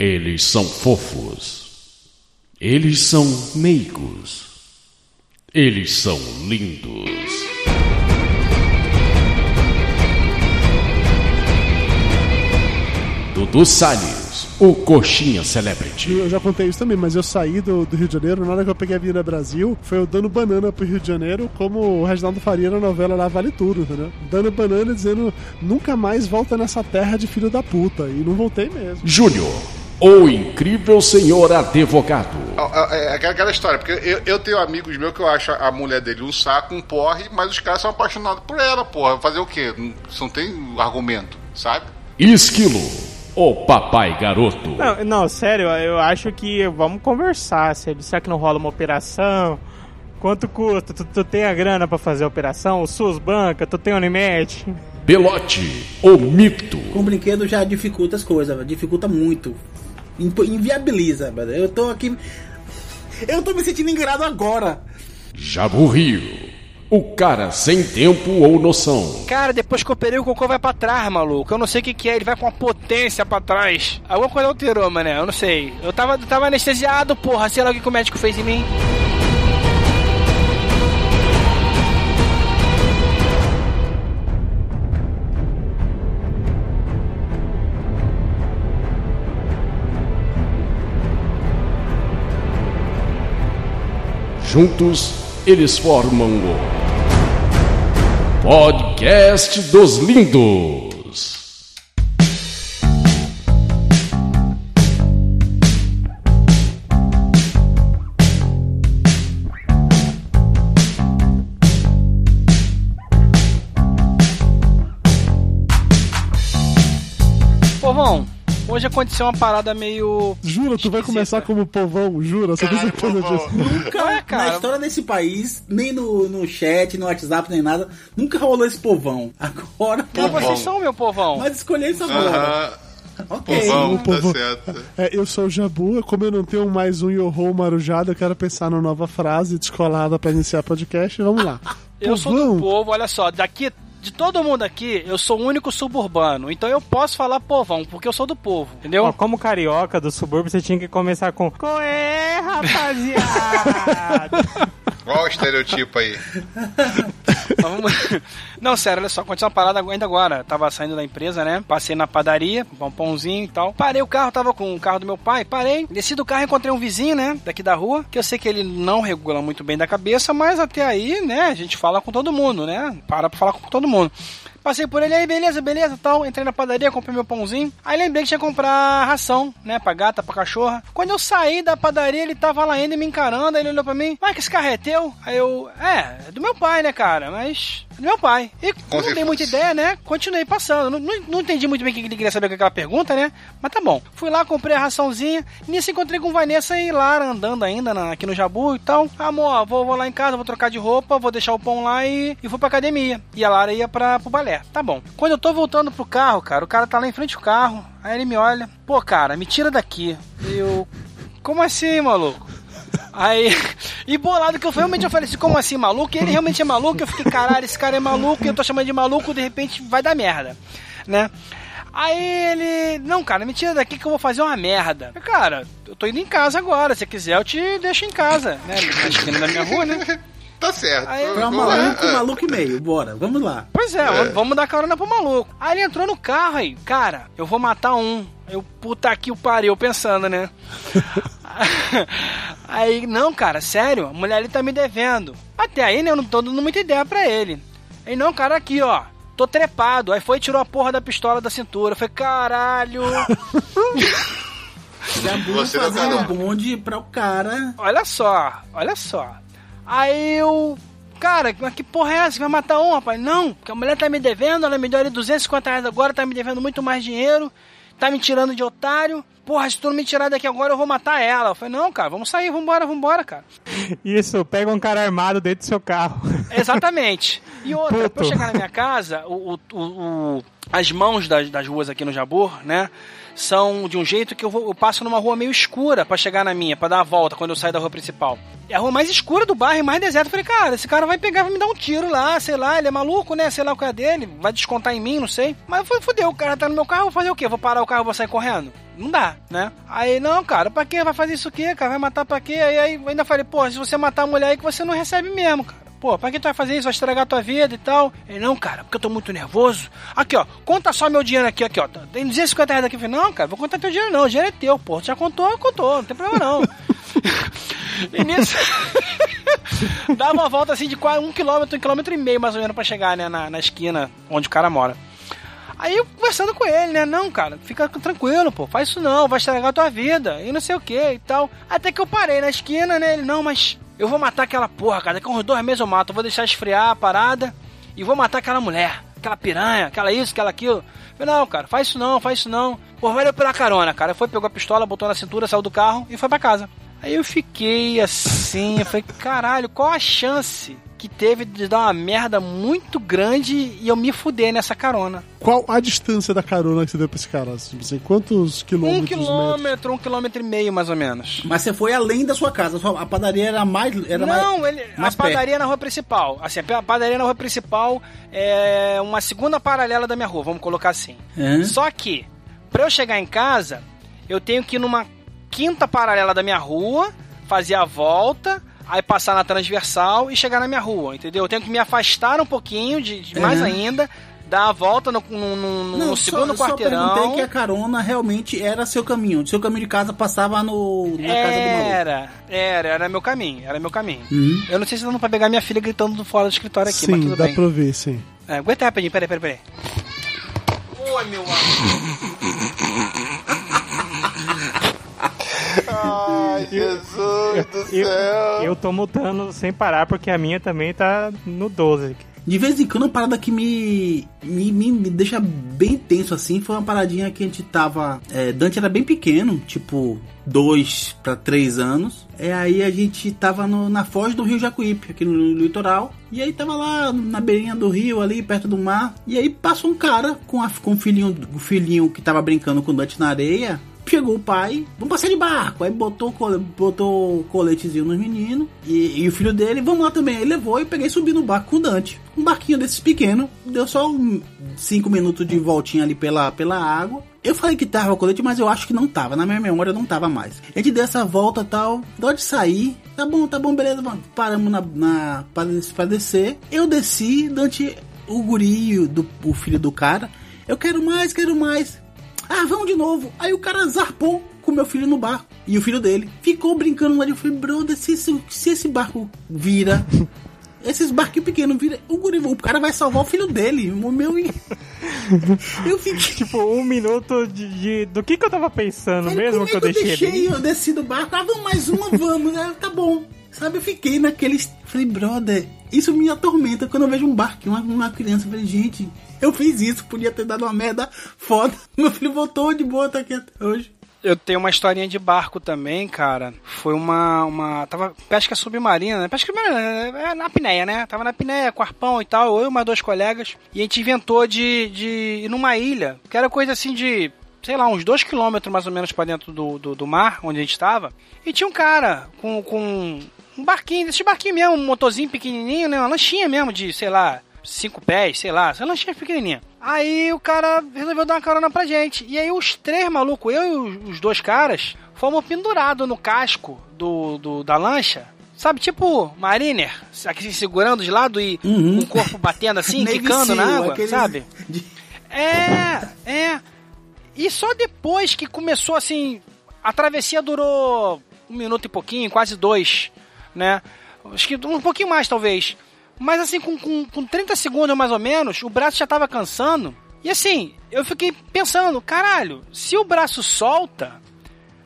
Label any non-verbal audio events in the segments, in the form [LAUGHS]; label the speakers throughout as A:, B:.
A: Eles são fofos. Eles são meigos. Eles são lindos. Dudu Salles, o Coxinha Celebrity.
B: Eu já contei isso também, mas eu saí do, do Rio de Janeiro, na hora que eu peguei a Avenida Brasil, foi eu dando banana pro Rio de Janeiro, como o Reginaldo Faria na novela lá Vale Tudo, entendeu? Dando banana dizendo, nunca mais volta nessa terra de filho da puta. E não voltei mesmo.
A: Júnior, o incrível senhor advogado.
C: É aquela- aquela história, porque eu, eu tenho amigos meus que eu acho a mulher dele um saco, um porre, mas os caras são apaixonados por ela, porra. Fazer o quê? Não, não tem argumento, sabe?
A: Esquilo, o papai garoto.
D: Não, não, sério, eu acho que vamos conversar. Se- Será que não rola uma operação? Quanto custa? Tu, tu tem a grana pra fazer a operação? O SUS banca? Tu tem Unimed?
A: Belote, o mito.
E: Com brinquedo já dificulta as coisas, dificulta muito. Inviabiliza, velho. Eu tô aqui. Eu tô me sentindo enganado agora.
A: Jabu Rio, o cara sem tempo ou noção.
F: Cara, depois que eu operei, o cocô vai pra trás, maluco. Eu não sei o que, que é, ele vai com uma potência pra trás. Alguma coisa alterou, mané, eu não sei. Eu tava, eu tava anestesiado, porra, sei lá o que, que o médico fez em mim.
A: Juntos, eles formam o Podcast dos Lindos.
F: Povão, hoje aconteceu uma parada meio.
B: Jura, tu vai começar como povão, jura? Você tem
C: Caralho,
B: certeza
C: povão.
B: disso?
E: Nunca na
F: cara.
E: história desse país, nem no, no chat, no WhatsApp, nem nada, nunca rolou esse povão. Agora,
F: Quem vocês são, meu povão?
E: mas escolher isso agora.
C: Aham.
E: Ok.
C: Povão, tá
B: povão.
C: certo.
B: É, eu sou o Jabu, como eu não tenho mais um Yoho marujado, eu quero pensar numa nova frase descolada pra iniciar podcast. Vamos lá.
F: Eu sou
B: Povão.
F: do povo, olha só, daqui. De todo mundo aqui, eu sou o único suburbano. Então eu posso falar povão, porque eu sou do povo, entendeu?
D: Ó, como carioca do subúrbio, você tinha que começar com Qual é, rapaziada? [LAUGHS]
C: Olha o estereotipo aí. [LAUGHS]
F: Não, sério, olha só, aconteceu uma parada ainda agora. Tava saindo da empresa, né? Passei na padaria, um pãozinho e tal. Parei o carro, tava com o carro do meu pai, parei. Desci do carro, encontrei um vizinho, né? Daqui da rua, que eu sei que ele não regula muito bem da cabeça, mas até aí, né? A gente fala com todo mundo, né? Para pra falar com todo mundo. Passei por ele aí, beleza, beleza, tal. Entrei na padaria, comprei meu pãozinho. Aí lembrei que tinha que comprar ração, né? Pra gata, pra cachorra. Quando eu saí da padaria, ele tava lá ainda me encarando. Aí ele olhou pra mim: Mas que esse carro é teu? Aí eu: É, é do meu pai, né, cara? Mas. Do meu pai. E
C: Como
F: não dei muita ideia, né? Continuei passando. Não, não, não entendi muito bem o que ele queria saber com aquela pergunta, né? Mas tá bom. Fui lá, comprei a raçãozinha. Nisso encontrei com Vanessa e Lara andando ainda na- aqui no Jabu e tal. Amor, vou, vou lá em casa, vou trocar de roupa, vou deixar o pão lá e, e fui pra academia. E a Lara ia pra, pro balé. Tá bom. Quando eu tô voltando pro carro, cara, o cara tá lá em frente do carro. Aí ele me olha. Pô, cara, me tira daqui. Eu. Como assim, maluco? Aí, e bolado que eu realmente eu falei assim, como assim, maluco? E ele realmente é maluco, eu fiquei, caralho, esse cara é maluco, e eu tô chamando de maluco, de repente vai dar merda, né? Aí ele, não, cara, me tira daqui que eu vou fazer uma merda. Eu, Cara, eu tô indo em casa agora, se quiser eu te deixo em casa, né? Na esquina da minha rua, né? [LAUGHS]
C: Tá certo.
F: Aí,
E: Pra maluco, maluco e meio. Bora, vamos lá.
F: Pois é, vamos- vamos dar carona pro maluco. Aí ele entrou no carro aí, cara, eu vou matar um. Eu, puta que o pariu, pensando, né? [LAUGHS] aí, não, cara, sério, a mulher ali tá me devendo. Até aí, né, eu não tô dando muita ideia pra ele. Aí, não, cara, aqui, ó. Tô trepado. Aí foi e tirou a porra da pistola da cintura. Falei, caralho. [LAUGHS]
E: Já vou
C: Você não
E: fazer
C: tá
E: o
C: não.
E: bonde pra o cara.
F: Olha só, olha só. Aí eu. Cara, mas que porra é essa? Você vai matar um, rapaz? Não, porque a mulher tá me devendo, ela me deu ali 250 reais agora, tá me devendo muito mais dinheiro, tá me tirando de otário. Porra, se tu não me tirar daqui agora, eu vou matar ela. Eu falei, não, cara, vamos sair, vambora, vambora, cara. [LAUGHS]
D: Isso, pega um cara armado dentro do seu carro. [LAUGHS]
F: Exatamente. E outra, pra eu chegar na minha casa, o, o- o- as mãos das, das ruas aqui no Jabur, né? São de um jeito que eu, vou, eu passo numa rua meio escura pra chegar na minha, pra dar a volta quando eu saio da rua principal. É a rua mais escura do bairro e mais deserta. Eu falei, cara, esse cara vai pegar, vai me dar um tiro lá, sei lá, ele é maluco, né? Sei lá o que é dele, vai descontar em mim, não sei. Mas foi fudeu, o cara tá no meu carro, vou fazer o quê? Vou parar o carro vou sair correndo? Não dá, né? Aí, não, cara, pra quê? Vai fazer isso o quê, cara? Vai matar pra quê? Aí, aí ainda falei, pô, se você matar a mulher aí que você não recebe mesmo, cara. Pô, pra que tu vai fazer isso? Vai estragar a tua vida e tal. Ele, não, cara, porque eu tô muito nervoso. Aqui, ó, conta só meu dinheiro aqui, aqui, ó. Tem 250 reais aqui. Eu falei, não, cara, vou contar teu dinheiro não. O dinheiro é teu, pô. Tu já contou, contou, não tem problema não. [LAUGHS] e nisso. [LAUGHS] dava uma volta assim de quase um quilômetro, um quilômetro e meio mais ou menos pra chegar, né, na, na esquina onde o cara mora. Aí eu conversando com ele, né? Não, cara, fica tranquilo, pô, faz isso não, vai estragar a tua vida, e não sei o que e tal. Até que eu parei na esquina, né? Ele, não, mas eu vou matar aquela porra, cara. Daqui uns dois meses eu mato. Eu vou deixar esfriar a parada e vou matar aquela mulher, aquela piranha, aquela isso, aquela aquilo. Falei, não, cara, faz isso não, faz isso não. Pô, valeu pela carona, cara. Foi, pegou a pistola, botou na cintura, saiu do carro e foi pra casa. Aí eu fiquei assim, eu falei, caralho, qual a chance que teve de dar uma merda muito grande e eu me fuder nessa carona?
B: Qual a distância da carona que você deu pra esse cara? Assim, quantos quilômetros?
F: Um quilômetro, um quilômetro e meio, mais ou menos.
E: Mas você foi além da sua casa. A padaria era mais. Era
F: Não,
E: mais,
F: ele,
E: mais
F: a padaria na rua principal. Assim, a padaria na rua principal é uma segunda paralela da minha rua, vamos colocar assim.
E: Hã?
F: Só que, pra eu chegar em casa, eu tenho que ir numa quinta paralela da minha rua, fazer a volta, aí passar na transversal e chegar na minha rua, entendeu? Eu tenho que me afastar um pouquinho, de, de mais
E: Uhum.
F: ainda, dar a volta no, no- no- no
E: só-
F: segundo
E: Só
F: quarteirão.
E: perguntei que a carona realmente era seu caminho. Seu caminho de casa passava no, na casa do maluco.
F: Era, era, era meu caminho, era meu caminho.
E: Uhum.
F: Eu não sei se dando pra pegar minha filha gritando do fora do escritório aqui, mas
B: Sim,
F: tudo
B: dá
F: bem.
B: pra ver, sim.
F: É, aguenta rapidinho, peraí, peraí, peraí. Oi, meu
C: Ai, Jesus do
D: Eu,
C: céu.
D: eu tô mutando sem parar porque a minha também tá no 12 aqui.
E: De vez em quando, uma parada que me, me, me, me deixa bem tenso assim foi uma paradinha que a gente tava. É, Dante era bem pequeno, tipo, dois pra três anos. É aí a gente tava no- na foz do Rio Jacuípe, aqui no litoral. E aí tava lá na beirinha do rio, ali perto do mar. E aí passou um cara com, a, com o, filhinho, o filhinho que tava brincando com o Dante na areia. Chegou o pai, vamos passear de barco. Aí botou, botou coletezinho nos meninos. E, e o filho dele, vamos lá também. Aí levou e peguei e subi no barco com o Dante. Um barquinho desses pequeno. Deu só um, cinco minutos de voltinha ali pela, pela água. Eu falei que tava colete, mas eu acho que não tava. Na minha memória não tava mais. A gente deu essa volta tal. Hora de sair, tá bom, tá bom, beleza. vamos. Paramos na, na, pra descer. Eu desci, Dante, o guri, do, o filho do cara. Eu quero mais, quero mais. Ah, vamos de novo. Aí o cara zarpou com meu filho no barco. E o filho dele. Ficou brincando lá. Eu falei, brother, se esse, se esse barco vira. [LAUGHS] Esses barquinhos pequenos viram. O, guri, o cara vai salvar o filho dele. O meu. [LAUGHS] Eu fiquei.
D: Tipo, um minuto de, de- do que que eu tava pensando
E: Falei,
D: mesmo que eu deixei,
E: deixei
D: ali.
E: eu desci do barco. Ah, vamos mais uma, vamos. né? Tá bom. Sabe, eu fiquei naqueles. Falei, brother, isso me atormenta quando eu vejo um barco, uma, uma criança. Falei, gente, eu fiz isso, podia ter dado uma merda foda. [LAUGHS] Meu filho voltou de boa, tá aqui até hoje.
F: Eu tenho uma historinha de barco também, cara. Foi uma. uma tava pesca submarina, né? Pesca submarina, é na apneia, né? Tava na apneia, com arpão e tal, eu e mais dois colegas. E a gente inventou de, de ir numa ilha, que era coisa assim de. Sei lá, uns dois quilômetros mais ou menos pra dentro do, do, do mar, onde a gente tava. E tinha um cara com, com um barquinho, esse barquinho mesmo, um motorzinho pequenininho, né? Uma lanchinha mesmo de, sei lá, cinco pés, sei lá, essa lanchinha pequenininha. Aí o cara resolveu dar uma carona pra gente. E aí os três malucos, eu e os- dois caras, fomos pendurados no casco do, do- da lancha. Sabe, tipo Mariner, aqui se segurando de lado e
E: Uhum.
F: o corpo batendo [LAUGHS] assim, quicando na água, sabe? [LAUGHS] É, é. E só depois que começou assim. A travessia durou um minuto e pouquinho, quase dois, né? Acho que um pouquinho mais, talvez. Mas assim, com, com, com 30 segundos mais ou menos, o braço já tava cansando. E assim, eu fiquei pensando, caralho, se o braço solta,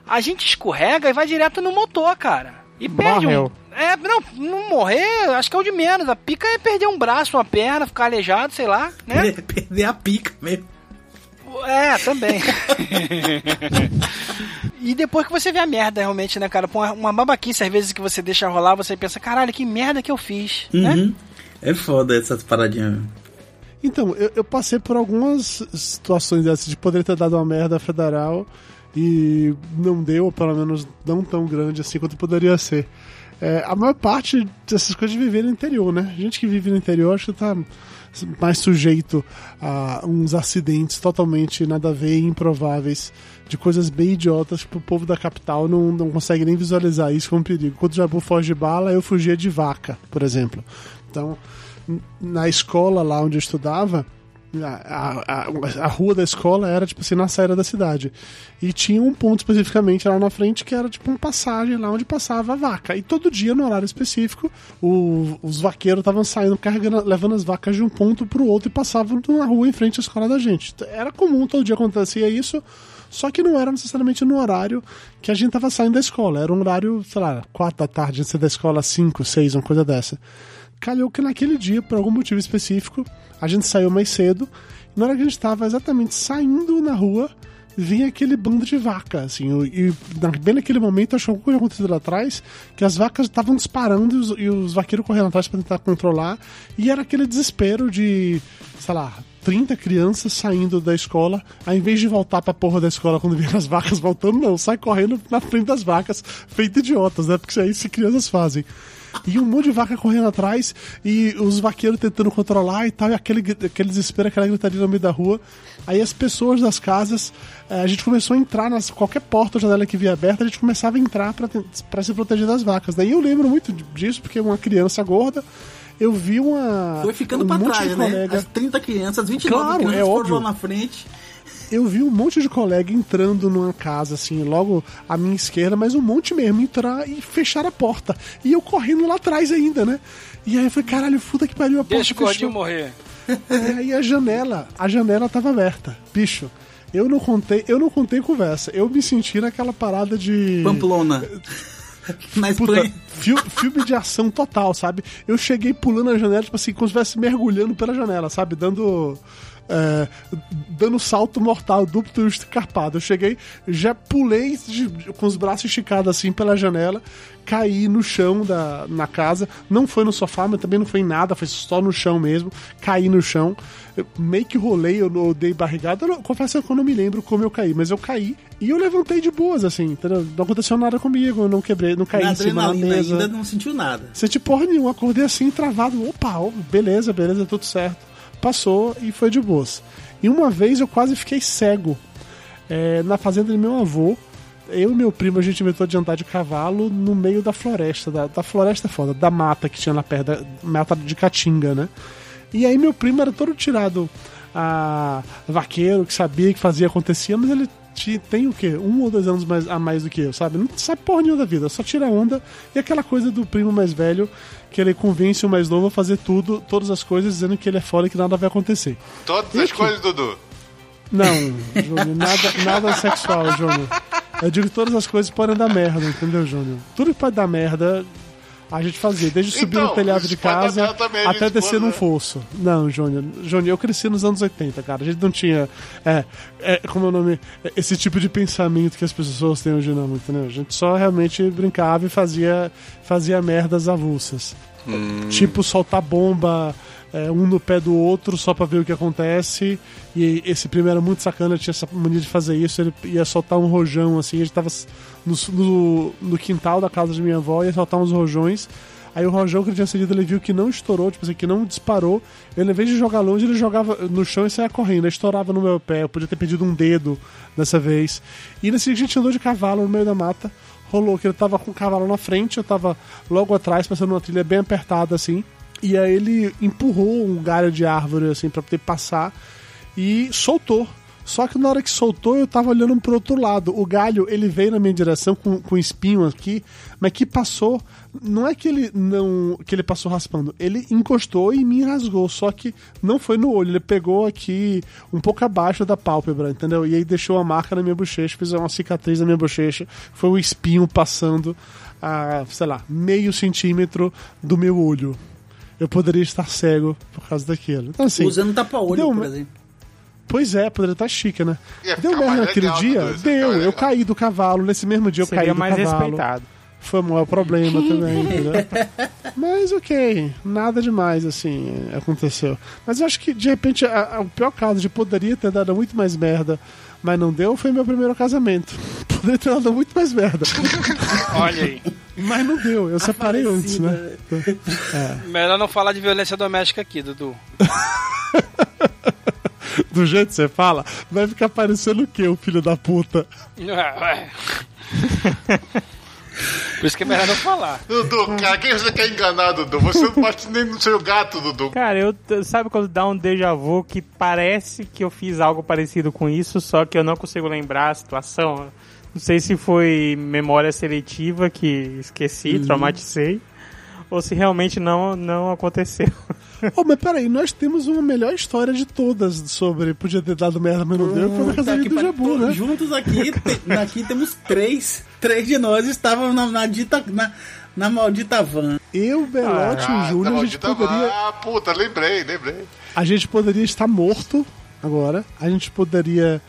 F: a gente escorrega e vai direto no motor, cara. E perde
D: Morreu.
F: um. É, não, não morrer, acho que é o de menos. A pica é perder um braço, uma perna, ficar aleijado, sei lá, né? [LAUGHS]
E: Perder a pica mesmo.
F: É, também. [LAUGHS] e depois que você vê a merda, realmente, né, cara? Pô, uma- uma babaquice, às vezes que você deixa rolar, você pensa, caralho, que merda que eu fiz, né?
E: Uhum. É foda essas paradinhas.
B: Então, eu, eu passei por algumas situações dessas de poder ter dado uma merda federal e não deu, pelo menos não tão grande assim quanto poderia ser. É, a maior parte dessas coisas de viver no interior, né? Gente que vive no interior acho que tá mais sujeito a uns acidentes totalmente nada a ver improváveis, de coisas bem idiotas que o povo da capital não, não consegue nem visualizar isso como perigo. Quando o Jabu foge de bala, eu fugia de vaca, por exemplo. Então, na escola lá onde eu estudava, a, a, a, rua da escola era, tipo assim, na saída da cidade. E tinha um ponto especificamente lá na frente que era, tipo, uma passagem lá onde passava a vaca. E todo dia, no horário específico, o, os vaqueiros estavam saindo, carregando, levando as vacas de um ponto pro outro e passavam na rua em frente à escola da gente. Era comum, todo dia acontecia isso. Só que não era necessariamente no horário que a gente tava saindo da escola. Era um horário, sei lá, quatro da tarde, a gente da escola cinco, seis, uma coisa dessa. Calhou que naquele dia, por algum motivo específico, a gente saiu mais cedo. E na hora que a gente estava exatamente saindo na rua, vinha aquele bando de vaca, assim, e bem naquele momento achou que tinha acontecido lá atrás, que as vacas estavam disparando e os, e os vaqueiros correndo atrás para tentar controlar, e era aquele desespero de, sei lá, 30 crianças saindo da escola, ao invés de voltar pra porra da escola quando viram as vacas voltando, não, sai correndo na frente das vacas, feito idiotas, né, porque isso aí se crianças fazem e um monte de vaca correndo atrás, e os vaqueiros tentando controlar e tal, e aquele, aquele desespero, aquela gritaria no meio da rua. Aí as pessoas das casas, eh, a gente começou a entrar nas qualquer porta ou janela que via aberta, a gente começava a entrar para se proteger das vacas. Daí eu lembro muito disso, porque uma criança gorda eu vi uma.
E: Foi ficando um pra trás, né? Colega... As 30 crianças, 29
B: claro,
E: crianças
B: é
E: foram
B: óbvio.
E: lá na frente
B: eu vi um monte de colega entrando numa casa, assim, logo à minha esquerda, mas um monte mesmo, entrar e fechar a porta. E eu correndo lá atrás ainda, né? E aí eu falei, caralho, puta que pariu, a porta
F: Deixa o gordinho morrer.
B: E aí a janela, a janela tava aberta. Bicho, eu não contei, eu não contei conversa. Eu me senti naquela parada de.
E: Pamplona. [LAUGHS]
B: Mas Puta, filme de ação total, sabe? Eu cheguei pulando a janela, tipo assim, como se estivesse mergulhando pela janela, sabe? Dando é, dando salto mortal, duplo escarpado. Eu cheguei, já pulei de, com os braços esticados assim pela janela, caí no chão da, na casa. Não foi no sofá, mas também não foi em nada, foi só no chão mesmo. Caí no chão, eu meio que rolei, eu, eu dei barrigada. Eu, confesso que eu não me lembro como eu caí, mas eu caí e eu levantei de boas, assim, entendeu? Não aconteceu nada comigo, eu não quebrei, não caí Na em cima da mesa.
E: ainda não sentiu nada.
B: Senti porra nenhuma, acordei assim, travado. Opa, beleza, beleza, tudo certo passou e foi de boas. E uma vez eu quase fiquei cego é, na fazenda do meu avô. Eu e meu primo, a gente inventou de andar de cavalo no meio da floresta, da, da floresta é foda, da mata que tinha lá perto, da mata de Caatinga, né? E aí meu primo era todo tirado a vaqueiro, que sabia que fazia acontecia, mas ele tem o quê? Um ou dois anos mais, a mais do que eu, sabe? Não sabe porra nenhuma da vida, só tira onda. E aquela coisa do primo mais velho que ele convence o mais novo a fazer tudo, todas as coisas, dizendo que ele é foda e que nada vai acontecer.
C: Todas e as coisas, Dudu.
B: Não, Júnior, nada, nada sexual, Júnior. Eu digo que todas as coisas podem dar merda, entendeu, Júnior? Tudo que pode dar merda, a gente fazia, desde subir então, no telhado de casa até descer num fosso. Não, Júnior. Júnior, eu cresci nos anos 80, cara. A gente não tinha. É, é, como é o nome? Esse tipo de pensamento que as pessoas têm hoje, não, entendeu? A gente só realmente brincava e fazia, fazia merdas avulsas. Hum. Tipo soltar bomba é, um no pé do outro só pra ver o que acontece. E esse primeiro era muito sacana, tinha essa mania de fazer isso. Ele ia soltar um rojão assim. Ele tava no, no, no quintal da casa de minha avó, ia soltar uns rojões. Aí o rojão que ele tinha acendido, ele viu que não estourou, tipo assim, que não disparou. Ele, ao invés de jogar longe, ele jogava no chão e saia correndo. Estourava no meu pé. Eu podia ter perdido um dedo dessa vez. E nesse dia a gente andou de cavalo no meio da mata. Rolou que ele tava com o cavalo na frente, eu tava logo atrás, passando uma trilha bem apertada assim. E aí ele empurrou um galho de árvore assim para poder passar e soltou. Só que na hora que soltou, eu tava olhando pro outro lado. O galho, ele veio na minha direção com, com espinho aqui, mas que passou. Não é que ele não. que ele passou raspando. Ele encostou e me rasgou. Só que não foi no olho. Ele pegou aqui um pouco abaixo da pálpebra, entendeu? E aí deixou uma marca na minha bochecha, fez uma cicatriz na minha bochecha. Foi o espinho passando a, sei lá, meio centímetro do meu olho eu poderia estar cego por causa daquilo. Então, assim,
E: Usando tapa-olho, deu, por exemplo.
B: Pois é, poderia estar chique, né? Deu merda naquele dia? Deu. Eu caí do cavalo. Nesse mesmo dia eu
D: Seria
B: caí do
D: mais
B: cavalo.
D: respeitado.
B: foi o maior problema [LAUGHS] também, entendeu? Mas ok, nada demais assim aconteceu. Mas eu acho que de repente a, a, o pior caso de poderia ter dado muito mais merda, mas não deu, foi meu primeiro casamento. [LAUGHS] Poderia ter dado muito mais merda. [LAUGHS]
F: Olha aí.
B: Mas não deu, eu separei antes, né?
F: Melhor não falar de violência doméstica aqui, Dudu. [LAUGHS]
B: Do jeito que você fala, vai ficar parecendo o quê, o filho da puta?
F: Ah, ué. Por isso que é melhor não falar.
C: Dudu, cara, quem você quer enganar, Dudu? Você não bate nem no seu gato, Dudu.
D: Cara, eu sabe quando dá um déjà vu que parece que eu fiz algo parecido com isso, só que eu não consigo lembrar a situação. Não sei se foi memória seletiva que esqueci,
B: Uhum.
D: traumatizei, ou se realmente não, não aconteceu.
B: Oh, mas peraí, nós temos uma melhor história de todas sobre podia ter dado merda, mas não deu, foi
E: aqui
B: do Jabu, né?
E: Juntos aqui, te- aqui temos três. Três de nós estavam na, na dita. Na, na maldita van.
B: Eu, Belote e o
C: Ah,
B: Júlio,
C: tá
B: a gente poderia.
C: Ah, puta, lembrei, lembrei.
B: A gente poderia estar morto agora. A gente poderia.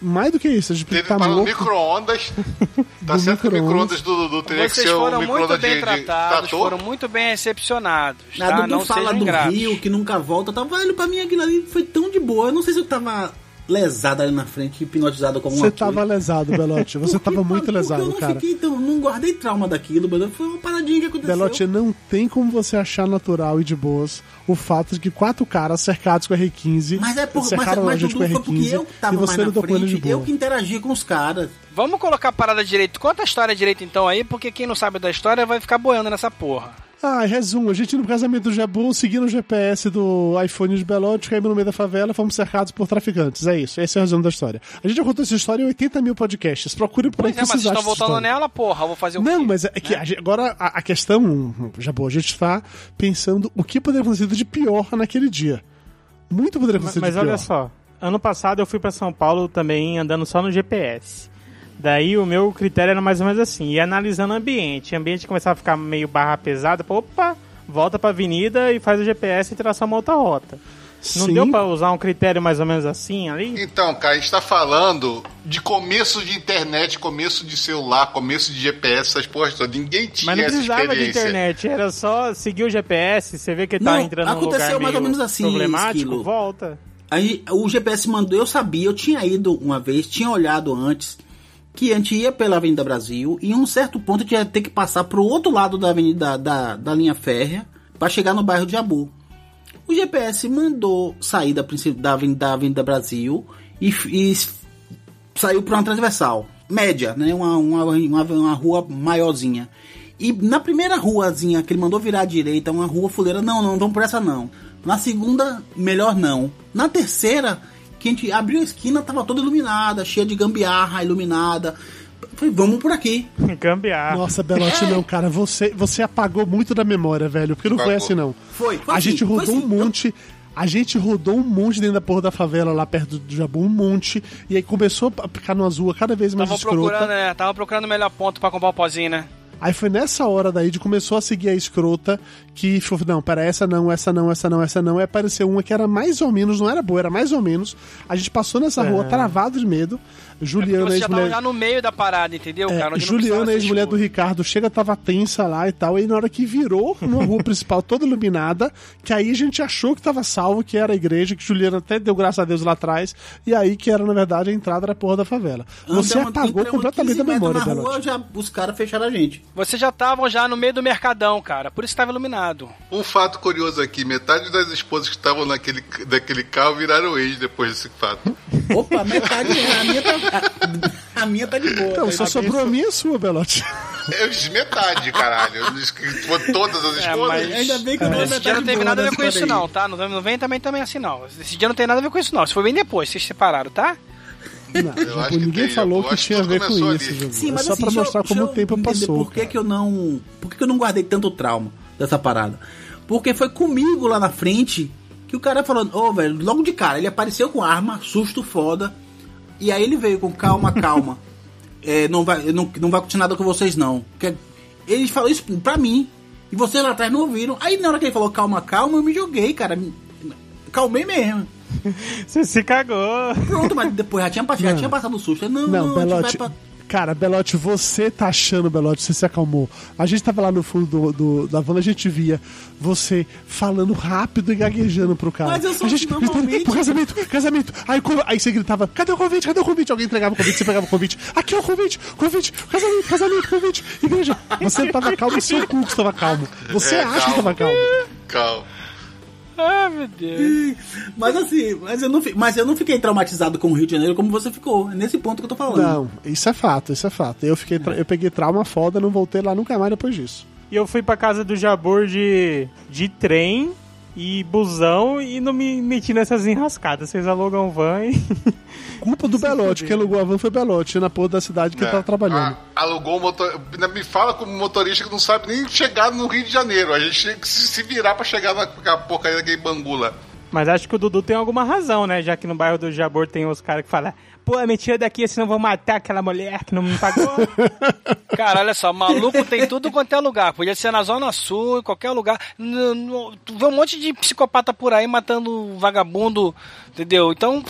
B: Mais do que isso, a gente poderia
C: Ele
B: estar
C: para no
B: morto.
C: micro-ondas. [LAUGHS] Tá
B: Do
C: certo que o
B: micro-ondas.
C: do Dudu teria que
F: Vocês
C: ser um
F: foram muito
C: micro-ondas
F: bem
C: de, de
F: tratados,
C: trator.
F: foram muito bem recepcionados,
E: A
F: tá? Não
E: fala do
F: ingratos.
E: Rio que nunca volta. Tá, velho, pra mim aquilo ali foi tão de boa. Eu não sei se eu tava lesado ali na frente, hipnotizado como
B: Você
E: uma
B: tava lesado, Belote. Você
E: Porque,
B: tava muito
E: porque
B: lesado,
E: eu não
B: cara.
E: Fiquei, então, não guardei trauma daquilo, mas foi uma paradinha que aconteceu.
B: Belote, não tem como você achar natural e de boas o fato de que quatro caras cercados com a R15
E: Mas é por, mas,
B: cercaram a
E: mas
B: gente
E: Dudu,
B: com a
E: foi porque
B: R15
E: eu que tava
B: e
E: mais
B: você
E: na frente, eu que interagia com os caras.
F: Vamos colocar a parada direito. Conta a história direito então aí, porque quem não sabe da história vai ficar boiando nessa porra.
B: Ah, resumo, a gente no casamento do Jabu, seguindo o GPS do iPhone de Belote, caímos no meio da favela, fomos cercados por traficantes. É isso, esse é o resumo da história. A gente já contou essa história em 80 mil podcasts. Procure por aí que
F: é, mas
B: vocês
F: estão voltando
B: história.
F: nela, porra. Eu vou fazer o
B: Não,
F: quê?
B: mas é que a gente- agora a, a questão, Jabu, a gente tá pensando o que poderia ter acontecido de pior naquele dia. Muito poderia ter
D: Mas,
B: acontecido
D: mas
B: de pior.
D: olha só, ano passado eu fui pra São Paulo também andando só no GPS. Daí o meu critério era mais ou menos assim, ia analisando o ambiente. O ambiente começava a ficar meio barra pesada, pô, opa, volta pra avenida e faz o GPS e traçar uma outra rota. Não
B: Sim.
D: deu pra usar um critério mais ou menos assim ali?
C: Então, cara, a gente tá falando de começo de internet, começo de celular, começo de GPS, essas porras todas. Ninguém tinha
D: Mas não
C: essa
D: precisava de internet, era só seguir o GPS, você vê que tá
E: Não,
D: entrando num
E: aconteceu
D: lugar
E: mais ou menos assim,
D: problemático,
E: Esquilo.
D: volta.
E: Aí o GPS mandou, eu sabia, eu tinha ido uma vez, tinha olhado antes que a gente ia pela Avenida Brasil e em um certo ponto a gente ia ter que passar pro outro lado da avenida da, da linha férrea para chegar no bairro de Jabu. O GPS mandou sair da, da, avenida, da Avenida Brasil e, e saiu para uma transversal média, né? Uma, uma, uma, uma rua maiorzinha. E na primeira ruazinha que ele mandou virar à direita, uma rua fuleira, não, não, vamos por essa não. Na segunda, melhor não. Na terceira, que a gente abriu a esquina, tava toda iluminada, cheia de gambiarra, iluminada. Falei, vamos por aqui. [LAUGHS]
D: Gambiarra.
B: Nossa, Belote, não, cara, você, você apagou muito da memória, velho, porque não foi assim, não.
E: Foi, foi
B: a
E: assim,
B: gente rodou
E: assim.
B: um monte. A gente rodou um monte dentro da porra da favela lá perto do Jabu, um monte. E aí começou a ficar numa rua cada vez mais
F: Tava
B: escrota.
F: procurando, né? Tava procurando o melhor ponto pra comprar o pozinho, né?
B: Aí foi nessa hora daí de começou a seguir a escrota que falou, não, pera, essa não, essa não, essa não, essa não. Aí apareceu uma que era mais ou menos, não era boa, era mais ou menos. A gente passou nessa rua travado de medo. Juliana,
F: você tava
B: ex-mulher.
F: já no meio da parada, entendeu,
B: É,
F: cara?
B: Juliana, ex-mulher do. Ricardo, chega, tava tensa lá e tal. E na hora que virou numa rua [LAUGHS] principal toda iluminada, que aí a gente achou que tava salvo, que era a igreja, que Juliana até deu graças a Deus lá atrás. E aí que era, na verdade, a entrada da porra da favela. Você
E: Andamos-
B: apagou completamente
E: 15
B: da memória,
E: na
B: Belote.
E: rua, já, os caras fecharam a gente.
F: Vocês já estavam já no meio do mercadão, cara. Por isso estava iluminado.
C: Um fato curioso aqui: metade das esposas que estavam naquele, daquele carro viraram ex depois desse fato.
E: Opa, metade. a, minha tá, a, a minha tá de boa.
B: Então,
E: tá
B: só sobrou a minha e a sua, Belote.
C: Eu disse metade, caralho. Eu disse todas as
F: É,
C: esposas.
F: mas-
E: Ainda bem que eu dou
F: Esse
E: metade
F: dia não teve nada a ver
E: dessa
F: com isso, não, tá? Não vem, também, também assim, não. Esse dia não tem nada a ver com isso, não. Isso foi bem depois, vocês separaram, tá?
B: Não,
C: que
B: ninguém
C: tem,
B: falou que tinha a ver com isso.
E: Sim,
B: É
E: mas
B: só
E: assim,
B: pra
E: deixa eu-
B: mostrar como o tempo passou.
E: Por que, que eu não. Por que, que eu não guardei tanto trauma dessa parada? Porque foi comigo lá na frente que o cara falou, ô velho, logo de cara, ele apareceu com arma, susto foda. E aí ele veio com calma, calma. [LAUGHS] É, não, vai, não, não vai acontecer nada com vocês, não. Que- Ele falou isso pra mim. E vocês lá atrás não ouviram. Aí na hora que ele falou calma, calma, eu me joguei, cara. Me- Calmei mesmo. [LAUGHS]
D: Você se cagou.
E: Pronto, mas depois já tinha, passado- já tinha passado o susto. Não,
B: Não,
E: não, a gente
B: Belote,
E: vai pra-
B: Cara, Belote, você tá achando, Belote, você se acalmou. A gente tava lá no fundo do, do- da van, a gente via você falando rápido e gaguejando pro cara.
E: Mas eu sou
B: a gente,
E: normalmente-
B: Pro casamento, casamento. Aí, aí você gritava, cadê o convite, cadê o convite? Alguém entregava o convite, você pegava o convite. Aqui é o convite, convite, casamento, casamento, convite, igreja. Você tava calmo, seu cu que estava calmo. Você
C: É,
B: acha que
C: calma.
B: tava calmo.
C: Calma.
F: Ah, meu Deus.
E: Mas assim, mas eu, não, mas eu não fiquei traumatizado com o Rio de Janeiro como você ficou. É nesse ponto que eu tô falando.
B: Não, isso é fato, isso é fato. Eu, fiquei eu peguei trauma foda, não voltei lá nunca mais depois disso.
D: E eu fui pra casa do Jabor de, de trem e busão e não me meti nessas enrascadas. Vocês alugam van e. [LAUGHS]
B: Culpa do Belote, que alugou a van foi Belote, na porra da cidade que ele tava trabalhando.
C: Ah, alugou um motor. ainda Me fala como motorista que não sabe nem chegar no Rio de Janeiro. A gente tem que se virar pra chegar na porcaria daquele Bangu lá.
D: Mas acho que o Dudu tem alguma razão, né? Já que no bairro do Jabor tem os caras que falam: pô, me tira daqui, senão vou matar aquela mulher que não me pagou. [LAUGHS]
F: Cara, olha só, maluco tem tudo quanto é lugar. Podia ser na Zona Sul, em qualquer lugar. No- no- Tu vê um monte de psicopata por aí matando vagabundo, entendeu? Então,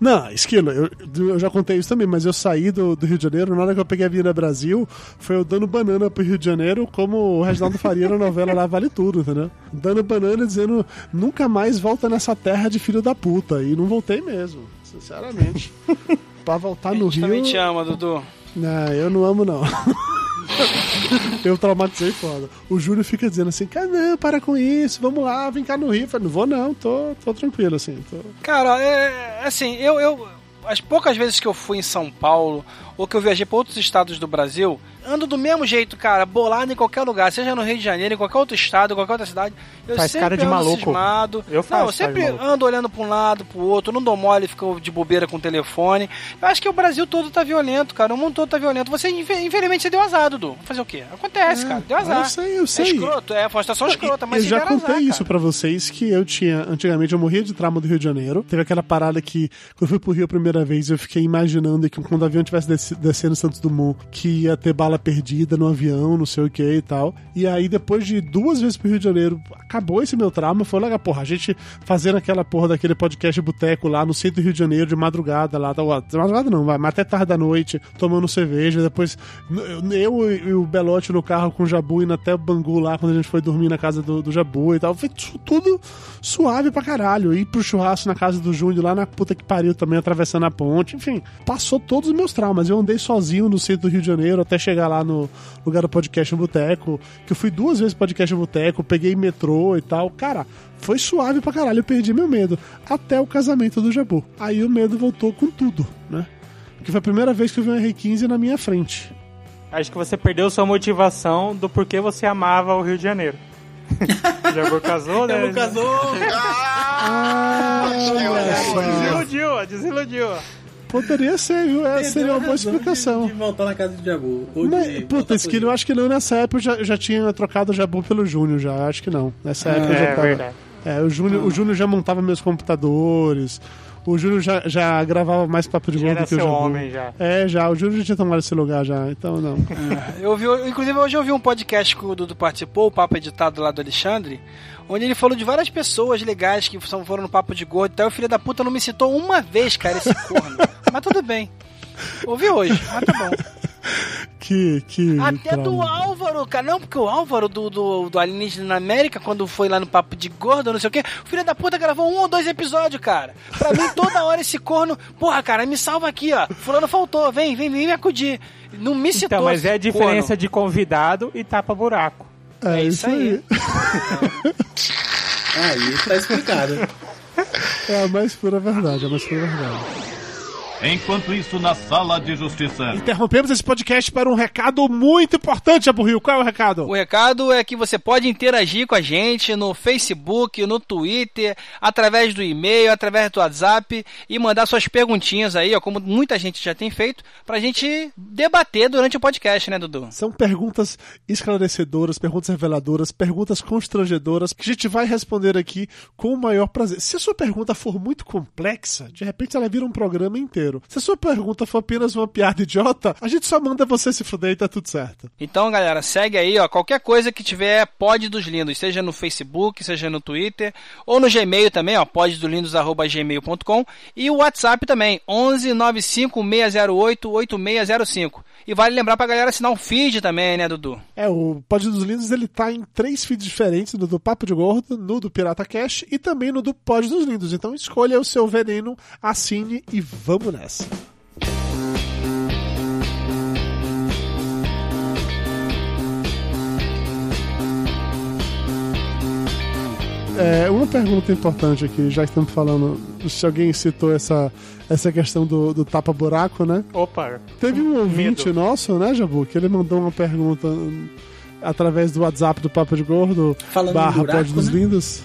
B: Não, Esquilo, eu, eu já contei isso também, mas eu saí do, do Rio de Janeiro, na hora que eu peguei a Avenida Brasil, foi eu dando banana pro Rio de Janeiro, como o Reginaldo Faria na novela lá Vale Tudo, entendeu? Dando banana dizendo, nunca mais volta nessa terra de filho da puta. E não voltei mesmo, sinceramente. [LAUGHS] pra voltar no
F: gente também te
B: Rio.
F: ama, Dudu.
B: Não, eu não amo, não. [LAUGHS] eu traumatizei foda. O Júlio fica dizendo assim, cara, não, para com isso, vamos lá, vem cá no Rio. Eu falei, não vou não, tô, tô tranquilo, assim. Tô...
F: Cara, é, é assim, eu, eu. As poucas vezes que eu fui em São Paulo, ou que eu viajei para outros estados do Brasil, ando do mesmo jeito, cara, bolado em qualquer lugar, seja no Rio de Janeiro, em qualquer outro estado, em qualquer outra cidade. Eu
D: Faz
F: sempre
D: cara de maluco.
F: cismado.
D: Eu faço
F: Não, eu sempre ando olhando para um lado, pro outro, não dou mole, fico de bobeira com o telefone. Eu acho que o Brasil todo tá violento, cara, o mundo todo tá violento. Você, infe- infelizmente, você deu azar, Dudu. Fazer o quê? Acontece, cara, deu azar.
B: eu sei, eu sei.
F: É escroto, é, foi uma situação escrota, mas
B: eu já contei
F: azar,
B: isso pra vocês que eu tinha. Antigamente eu morria de trauma do Rio de Janeiro. Teve aquela parada que, quando eu fui pro Rio a primeira vez, eu fiquei imaginando que quando o avião tivesse desci- descendo Santos Dumont, que ia ter bala perdida no avião, não sei o que e tal. E aí, depois de duas vezes pro Rio de Janeiro, acabou esse meu trauma. Foi legal, porra, a gente fazendo aquela porra daquele podcast boteco lá no centro do Rio de Janeiro, de madrugada lá. De madrugada não, vai, mas até tarde da noite, tomando cerveja. Depois, eu, e o Belote no carro com o Jabu indo até Bangu lá, quando a gente foi dormir na casa do, do Jabu e tal. Foi tu- tudo suave pra caralho. Ir pro churrasco na casa do Júnior, lá na puta que pariu também, atravessando a ponte. Enfim, passou todos os meus traumas. Eu andei sozinho no centro do Rio de Janeiro até chegar lá no lugar do podcast Boteco. Que eu fui duas vezes pro podcast Boteco, peguei metrô e tal. Cara, foi suave pra caralho. Eu perdi meu medo. Até o casamento do Jabu. Aí o medo voltou com tudo, né? Porque foi a primeira vez que eu vi um R15 na minha frente.
D: Acho que você perdeu sua motivação do porquê você amava o Rio de Janeiro. [LAUGHS] Jabor casou, né?
E: Não casou.
B: Ah, só.
D: Desiludiu, desiludiu.
B: Poderia ser, viu? Essa seria uma boa
E: Razão de-
B: explicação.
E: De, voltar na casa de Jabu.
B: Mas,
E: de
B: puta,
E: voltar
B: Esquilo, eu acho que não. Nessa época eu já, eu já tinha trocado o Jabu pelo Júnior, já. Acho que não. Nessa época eu já
D: É
B: tava.
D: verdade.
B: É, o Júnior, o Júnior já montava meus computadores. O Júnior já, já gravava mais papo de gordo
D: era
B: que o
D: seu
B: Jabu.
D: homem, já.
B: É, já. O Júnior já tinha tomado esse lugar já. Então, não.
F: Eu vi, inclusive, hoje eu vi um podcast que o Dudu participou, o Papo Editado lá do Alexandre, onde ele falou de várias pessoas legais que foram no Papo de Gordo e tal. O filho da puta não me citou uma vez, cara, esse corno. [LAUGHS] mas tudo bem. Ouvi hoje, mas tá bom.
B: Que. que
F: Até do
B: trauma.
F: Álvaro, cara. Não, porque o Álvaro do, do, do Alienígena na América, quando foi lá no Papo de Gordo, não sei o quê, o filho da puta gravou um ou dois episódios, cara. Pra mim, toda hora esse corno, porra, cara, me salva aqui, ó. Fulano faltou, vem, vem, vem me acudir. Não me citou.
D: Então, mas é a diferença
F: corno.
D: de convidado e tapa-buraco.
B: É,
F: É
B: isso aí.
F: aí. [LAUGHS]
E: Aí tá explicado.
B: É a mais pura verdade, é a mais pura verdade.
G: Enquanto isso, na sala de justiça.
B: Interrompemos esse podcast para um recado muito importante, Jabu Rio. Qual é o recado?
F: O recado é que você pode interagir com a gente no Facebook, no Twitter, através do e-mail, através do WhatsApp e mandar suas perguntinhas aí, ó, como muita gente já tem feito, pra gente debater durante o podcast, né, Dudu?
B: São perguntas esclarecedoras, perguntas reveladoras, perguntas constrangedoras que a gente vai responder aqui com o maior prazer. Se a sua pergunta for muito complexa, de repente ela vira um programa inteiro. Se a sua pergunta for apenas uma piada idiota, a gente só manda você se fuder e tá tudo certo.
F: Então, galera, segue aí, ó. Qualquer coisa que tiver Pod dos Lindos, seja no Facebook, seja no Twitter, ou no Gmail também, ó, poddoslindos.gmail.com e o WhatsApp também, 11 95 608 8605. E vale lembrar pra galera assinar o feed também, né, Dudu?
B: É, o Pod dos Lindos ele tá em três feeds diferentes: no do Papo de Gordo, no do Pirata Cash e também no do Pod dos Lindos. Então escolha o seu veneno, assine e vamos nessa. É, uma pergunta importante aqui, já que estamos falando, se alguém citou essa, essa questão do, do tapa-buraco, né?
D: Opa.
B: Teve um ouvinte
D: Medo.
B: nosso, né, Jabu, que ele mandou uma pergunta através do WhatsApp do Papo de Gordo,
E: Falando
B: barra
E: buraco,
B: Pod dos
E: né?
B: Lindos.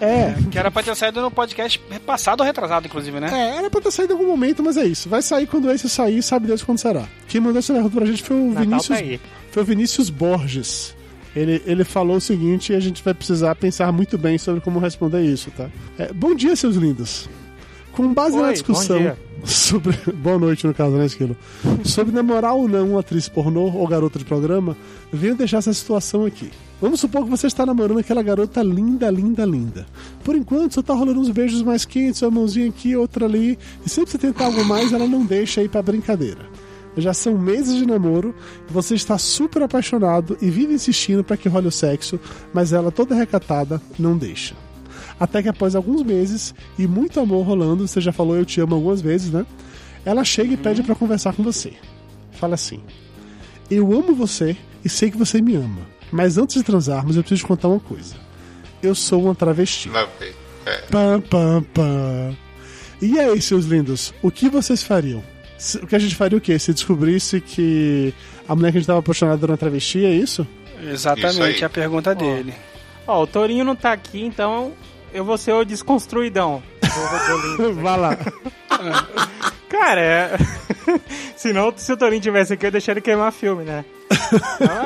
B: É,
F: Que era pra ter saído no podcast passado ou retrasado, inclusive, né?
B: é, era pra ter saído em algum momento, mas é isso. Vai sair quando esse sair, sabe Deus quando será. Quem mandou essa pergunta pra gente foi o
D: Natal
B: Vinícius,
D: tá aí.
B: foi o Vinícius Borges. Ele, ele falou o seguinte e a gente vai precisar pensar muito bem sobre como responder isso, tá? É, bom dia, seus lindos. Com base na
D: Oi,
B: discussão
D: bom dia.
B: sobre. [LAUGHS] Boa noite, no caso, né, Esquilo? Sobre namorar ou não uma atriz pornô ou garota de programa, venho deixar essa situação aqui. Vamos supor que você está namorando aquela garota linda, linda, linda. Por enquanto, só tá rolando uns beijos mais quentes, uma mãozinha aqui, outra ali. E sempre que você tentar algo mais, ela não deixa ir pra brincadeira. Já são meses de namoro, você está super apaixonado e vive insistindo para que role o sexo, mas ela, toda recatada, não deixa. Até que após alguns meses e muito amor rolando, você já falou eu te amo algumas vezes, né? Ela chega e pede para conversar com você. Fala assim: Eu amo você e sei que você me ama, mas antes de transarmos eu preciso te contar uma coisa. Eu sou uma travesti.
C: Lá vem. É.
B: Pam, pam, pam. E aí, seus lindos, o que vocês fariam? O que a gente faria o quê? Se descobrisse que a mulher que a gente tava apaixonada era uma travesti, é isso?
C: Isso
F: Exatamente
C: aí.
F: a pergunta dele.
D: Ó, o Torinho não tá aqui, então eu vou ser o desconstruidão. [LAUGHS]
B: Vai lá.
D: Cara, é... [LAUGHS] Senão, se o Torinho tivesse aqui, eu deixaria ele queimar filme, né?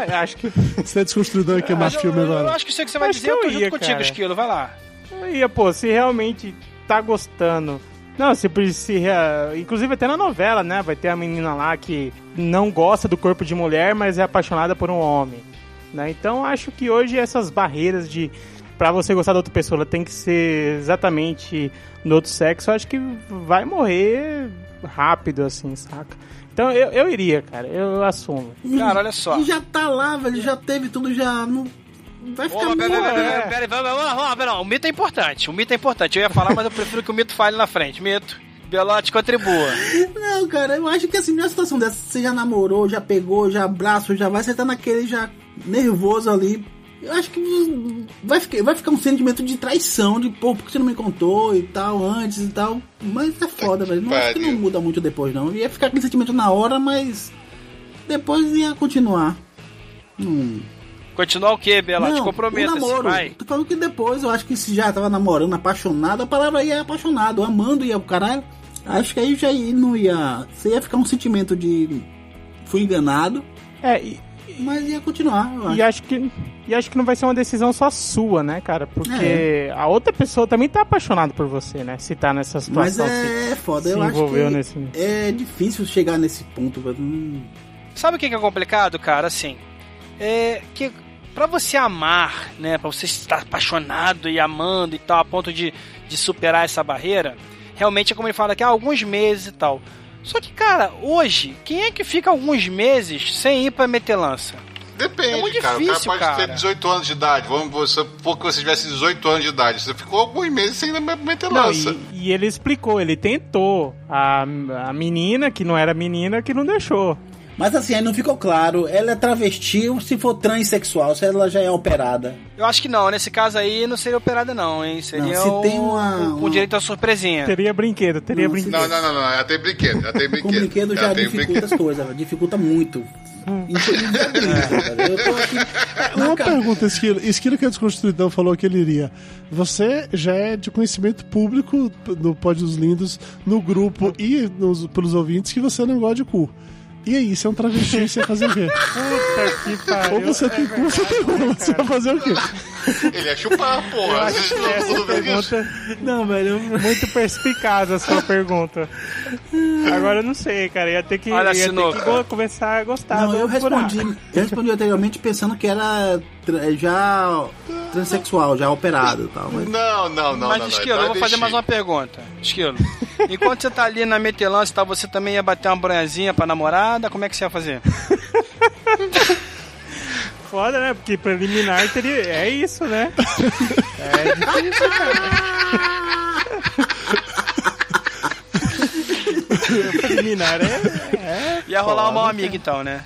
D: Eu acho que
B: Você é desconstruidor e queimar
F: Mas eu,
B: filme
F: eu- eu
B: agora.
F: acho que isso que você vai
D: Acho
F: dizer,
D: que
F: eu tô
D: eu
F: junto
D: ia,
F: contigo,
D: cara.
F: Esquilo. Vai lá.
D: eu ia, pô, se realmente tá gostando. Não, se, se inclusive até na novela, né? Vai ter a menina lá que não gosta do corpo de mulher, mas é apaixonada por um homem. Né? Então acho que hoje essas barreiras de pra você gostar da outra pessoa, ela tem que ser exatamente no outro sexo, eu acho que vai morrer rápido, assim, saca? Então eu, eu iria, cara, eu assumo.
F: Cara, olha só.
E: E já tá lá, velho, já teve tudo, já não. Vai ficar
F: Ô, pera,
E: meio.
F: pera, pera,
D: é.
F: pera, pera, pera, vamos lá, vamos lá, pera, não. O mito é importante. O mito é importante. Eu ia falar, mas eu prefiro que o mito fale na frente. Mito. Belote contribua.
E: Não, cara, eu acho que assim, numa situação dessa, você já namorou, já pegou, já abraço, já vai, você tá naquele já nervoso ali. Eu acho que vai ficar, vai ficar um sentimento de traição, de pô, por que você não me contou e tal, antes e tal. Mas é foda, velho. Não acho que não muda muito depois, não. Ia ficar aquele sentimento na hora, mas depois ia continuar. Hum.
F: Continuar o quê, Belote?
E: Não, o
F: Comprometa-se,
E: namoro.
F: vai.
E: Tô falando que depois, eu acho que se já tava namorando, apaixonado, a palavra aí é apaixonado, amando ia o caralho. Acho que aí já ia- não ia. Você ia ficar um sentimento de. Fui enganado,
D: É, e,
E: mas ia continuar, eu acho.
D: E acho que e acho que não vai ser uma decisão só sua, né, cara? Porque
E: É.
D: a outra pessoa também tá apaixonada por você, né? Se tá nessa
E: Mas
D: situação.
E: é foda,
D: se
E: eu acho
D: envolveu
E: que
D: nesse-
E: é difícil chegar nesse ponto. Hum,
F: Sabe o que que é complicado, cara? Assim, é que pra você amar, né, Pra você estar apaixonado e amando e tal, a ponto de, de superar essa barreira, realmente é como ele fala aqui, há alguns meses e tal. Só que, cara, hoje, quem é que fica alguns meses sem ir pra metelança?
C: Depende,
F: É muito
C: cara. o
F: difícil,
C: cara pode
F: cara.
C: ter 18 anos de idade. Vamos você, porque você tivesse 18 anos de idade. Você ficou alguns meses sem meter
D: Não,
C: lança.
D: e, e ele explicou, ele tentou. A, a menina, que não era menina, que não deixou.
E: Mas assim, aí não ficou claro, ela é travesti ou se for transexual, se ela já é operada.
F: Eu acho que não, nesse caso aí não seria operada não, hein? Seria
E: Não, se
F: um,
E: tem uma-
F: um- um
E: uma-
F: direito à surpresinha.
D: Teria brinquedo, teria
E: Não,
D: brinquedo.
C: Não, não, não, não. Ela tem brinquedo. Ela tem brinquedo.
E: Com brinquedo já dificulta
C: brinquedo.
E: as coisas, dificulta muito. Velho. Eu tô aqui. na
B: Uma pergunta, Esquilo. Esquilo que é desconstruidão falou que ele iria. Você já é de conhecimento público no Pod dos Lindos, no grupo e nos, pelos ouvintes que você não gosta de cu. E aí, você é um travesti, você vai fazer o quê?
D: Puta que pariu.
B: Ou você tem cu, ou você tem rola, você vai fazer o quê?
C: Ele é chupar,
D: Eu
C: porra.
D: acho que
C: não
D: essa
C: tudo bem isso?
D: pergunta
E: Não, velho.
D: muito perspicaz a sua pergunta. Agora eu não sei, cara. Ia ter que,
F: Olha,
D: ia ter que começar a gostar
E: Não, eu respondi, eu respondi anteriormente pensando que era tra- já transexual, já operado e tal. Mas
C: Não, não, não.
F: Mas,
C: não, não,
F: Esquilo,
C: é
F: eu vou fazer mais uma pergunta. Esquilo, enquanto você tá ali na metelância e tal, você também ia bater uma branhazinha pra namorada? Como é que você ia fazer? [LAUGHS]
D: Foda, né? Porque preliminar teria. É isso, né? É difícil, cara. [LAUGHS] preliminar é.
F: Ia rolar uma amiga então, né?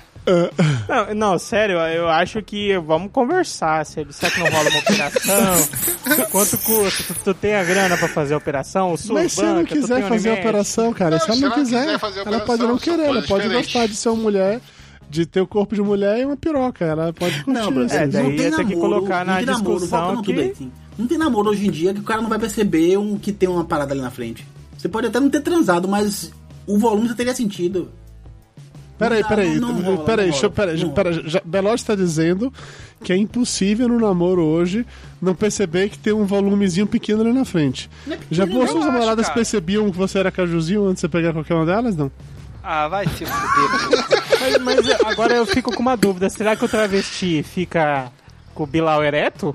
D: Não, não, sério, eu acho que vamos conversar. Se será que não rola uma operação? [LAUGHS] Quanto custa? Tu, tu tem a grana pra fazer a operação? O SUS
B: Mas se ela não quiser fazer a operação, cara,
C: Não,
B: se ela não
C: não
B: quiser,
C: quiser fazer a
B: ela
C: operação,
B: pode não querer, ela pode
C: diferentes.
B: gostar de ser uma mulher, de ter o corpo de mulher e uma piroca. Ela pode curtir
E: Não, Bruno,
B: isso.
D: É, daí
E: não
D: ia
E: tem
D: ter que
E: namoro,
D: colocar
E: não
D: na
E: tem namoro,
D: discussão
E: voltando
D: que-
E: assim. Não tem namoro hoje em dia que o cara não vai perceber um, que tem uma parada ali na frente. Você pode até não ter transado, mas o volume já teria sentido.
B: Peraí, peraí, peraí, peraí, peraí, Belote está dizendo que é impossível no namoro hoje não perceber que tem um volumezinho pequeno ali na frente.
E: É
B: Já boas suas namoradas
F: cara.
B: percebiam que você era cajuzinho antes de você pegar qualquer uma delas, não?
F: Ah, vai se fuder.
D: Mas, mas agora eu fico com uma dúvida: será que o travesti fica com o Bilal ereto?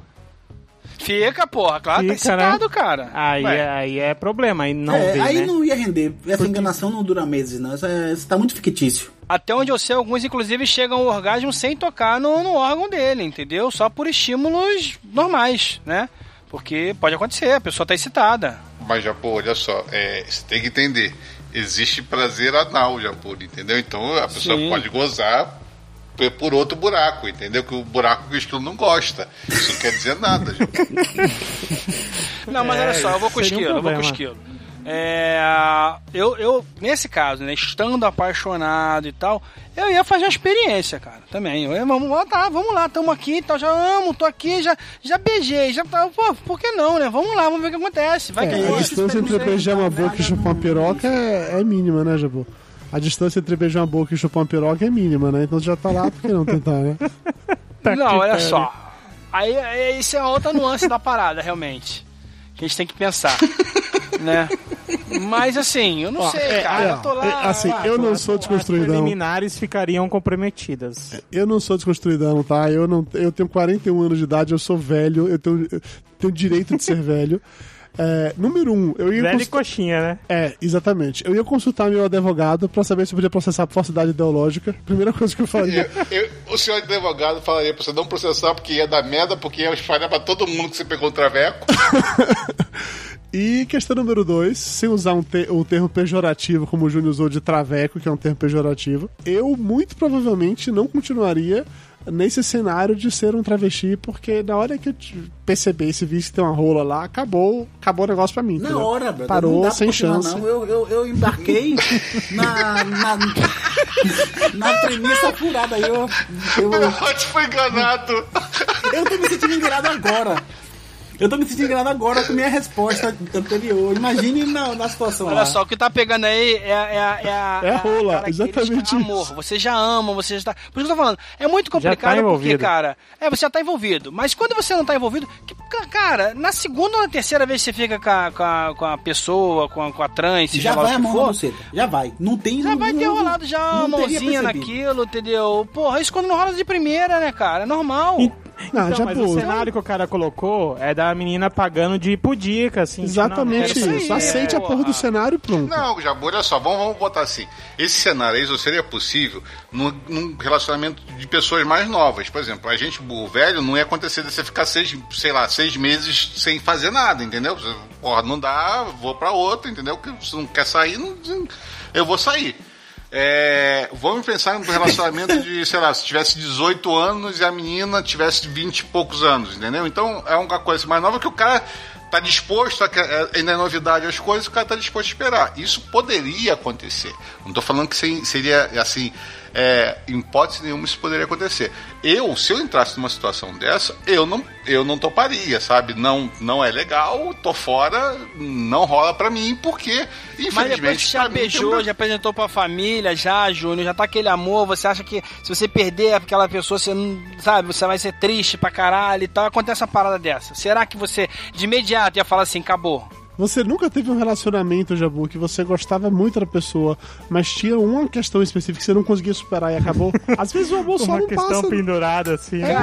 F: Fica, porra, claro, tá
D: Fica, né?
F: excitado, cara.
D: Aí,
F: Ué,
D: é, aí é problema, aí não
E: É,
D: vê,
E: aí
D: né?
E: não ia render. Essa enganação não dura meses, não. Isso, é, isso tá muito fictício.
F: Até onde eu sei, alguns inclusive chegam ao orgasmo sem tocar no, no órgão dele, entendeu? Só por estímulos normais, né? Porque pode acontecer, a pessoa tá excitada.
C: Mas, Japô, olha só, é, você tem que entender. Existe prazer anal, Japô, entendeu? Então a pessoa
F: Sim.
C: pode gozar por outro buraco, entendeu? Que o buraco que o esquilo não gosta. Isso não quer dizer nada, Japô. [LAUGHS]
F: Não, mas
D: É,
F: olha só, eu vou com o
D: seria um
F: esquilo, eu vou com o esquilo. É, eu, eu, nesse caso, né, estando apaixonado e tal, eu ia fazer uma experiência, cara, também. Eu ia, vamos lá, tá, vamos lá, tamo aqui e tal, já amo, tô aqui, já, já beijei, já tá, pô, por que não, né? Vamos lá, vamos ver o que acontece. Vai que
B: É, a
F: gosta,
B: distância entre beijar uma boca e chupar uma piroca é, é mínima, né, Jabu? A distância entre beijar uma boca e chupar uma piroca é mínima, né? Então já tá lá, por que não tentar, né? [LAUGHS]
D: Tá
F: Não, olha só. Aí, aí isso é outra nuance da parada, realmente. Que a gente tem que pensar. [LAUGHS] né? Mas assim, eu não
B: Ó,
F: sei,
B: é,
F: cara.
B: é,
F: eu tô lá.
B: é, assim,
F: ah,
B: eu não
F: tô-
B: sou
D: As
B: desconstruidão.
D: preliminares ficariam comprometidas.
B: Eu não sou desconstruidão, tá? Eu, não, eu tenho 41 anos de idade, eu sou velho, eu tenho, eu tenho direito de ser [LAUGHS] velho. É, número um, eu ia
D: Velho
B: consultar-
D: coxinha, né?
B: É, exatamente. Eu ia consultar meu advogado pra saber se eu podia processar por falsidade ideológica. Primeira coisa que eu faria. [LAUGHS]
C: Eu- eu- o senhor advogado falaria pra você não processar porque ia dar merda, porque ia espalhar pra todo mundo que você pegou um traveco. [LAUGHS]
B: E questão número dois, sem usar um te- o termo pejorativo como o Júnior usou de traveco, que é um termo pejorativo, eu muito provavelmente não continuaria nesse cenário de ser um travesti, porque na hora que eu t- percebesse, visse que tem uma rola lá, acabou, acabou o negócio pra mim.
E: Na
B: entendeu?
E: hora, brother.
B: Parou,
E: não dá pra
B: sem chance.
E: Não. Eu, eu, eu embarquei na, na, na premissa furada aí. Eu, eu,
C: Pode foi enganado.
E: eu tô me sentindo enganado agora. Eu tô me sentindo enganado agora com minha resposta anterior. Imagine na, na situação
F: Olha
E: lá.
F: só, o que tá pegando aí é, a- é, a- é a.
B: É a rola, exatamente
F: amor.
B: isso.
F: Você já ama, você já tá. Por isso que eu tô falando. É muito
D: tá
F: complicado porque,
D: envolvido.
F: cara. É, você já tá envolvido. Mas quando você não tá envolvido. que- ca- cara, na segunda ou na terceira vez que você fica com a, com a, com a pessoa, com a, com a trans,
E: Já vai a mão
F: for.
E: buceta. Já vai. Não tem.
F: Já
E: não-
F: vai ter rolado já uma mãozinha
E: percebido.
F: naquilo, entendeu? Porra, isso quando não rola de primeira, né, cara? É normal. [LAUGHS]
B: Não,
D: então,
B: já
D: mas o cenário que o cara colocou é da menina pagando de pudica, assim.
B: Exatamente
D: não quero
B: isso.
D: sair.
B: Aceite a porra do cenário e pronto.
C: Não, Jabu, olha só, vamos, vamos botar assim. Esse cenário aí só seria possível num, num relacionamento de pessoas mais novas. Por exemplo, a gente, o velho, não ia acontecer de você ficar seis, sei lá, seis meses sem fazer nada, entendeu? Porra, não dá, vou pra outro, entendeu? Que você não quer sair, não, eu vou sair. É, vamos pensar no relacionamento de, sei lá, se tivesse 18 anos e a menina tivesse 20 e poucos anos, entendeu? Então é uma coisa mais nova que o cara tá disposto, a, é, ainda é novidade as coisas, o cara tá disposto a esperar. Isso poderia acontecer. Não tô falando que se- seria assim, é, em hipótese nenhuma isso poderia acontecer. Eu, se eu entrasse numa situação dessa, eu não, eu não toparia, sabe? Não, não é legal, tô fora, não rola pra mim, porque, infelizmente.
F: Mas depois que já beijou, já apresentou pra família, já, Júnior, já tá aquele amor, você acha que se você perder aquela pessoa, você não, sabe, você vai ser triste pra caralho e tal, acontece uma parada dessa. Será que você, de imediato, ia falar assim, acabou?
B: Você nunca teve um relacionamento, Jabu, que você gostava muito da pessoa, mas tinha uma questão específica que você não conseguia superar e acabou? [LAUGHS] Às vezes o amor só
D: Uma
B: não
D: questão
B: passa.
D: pendurada assim.
B: É,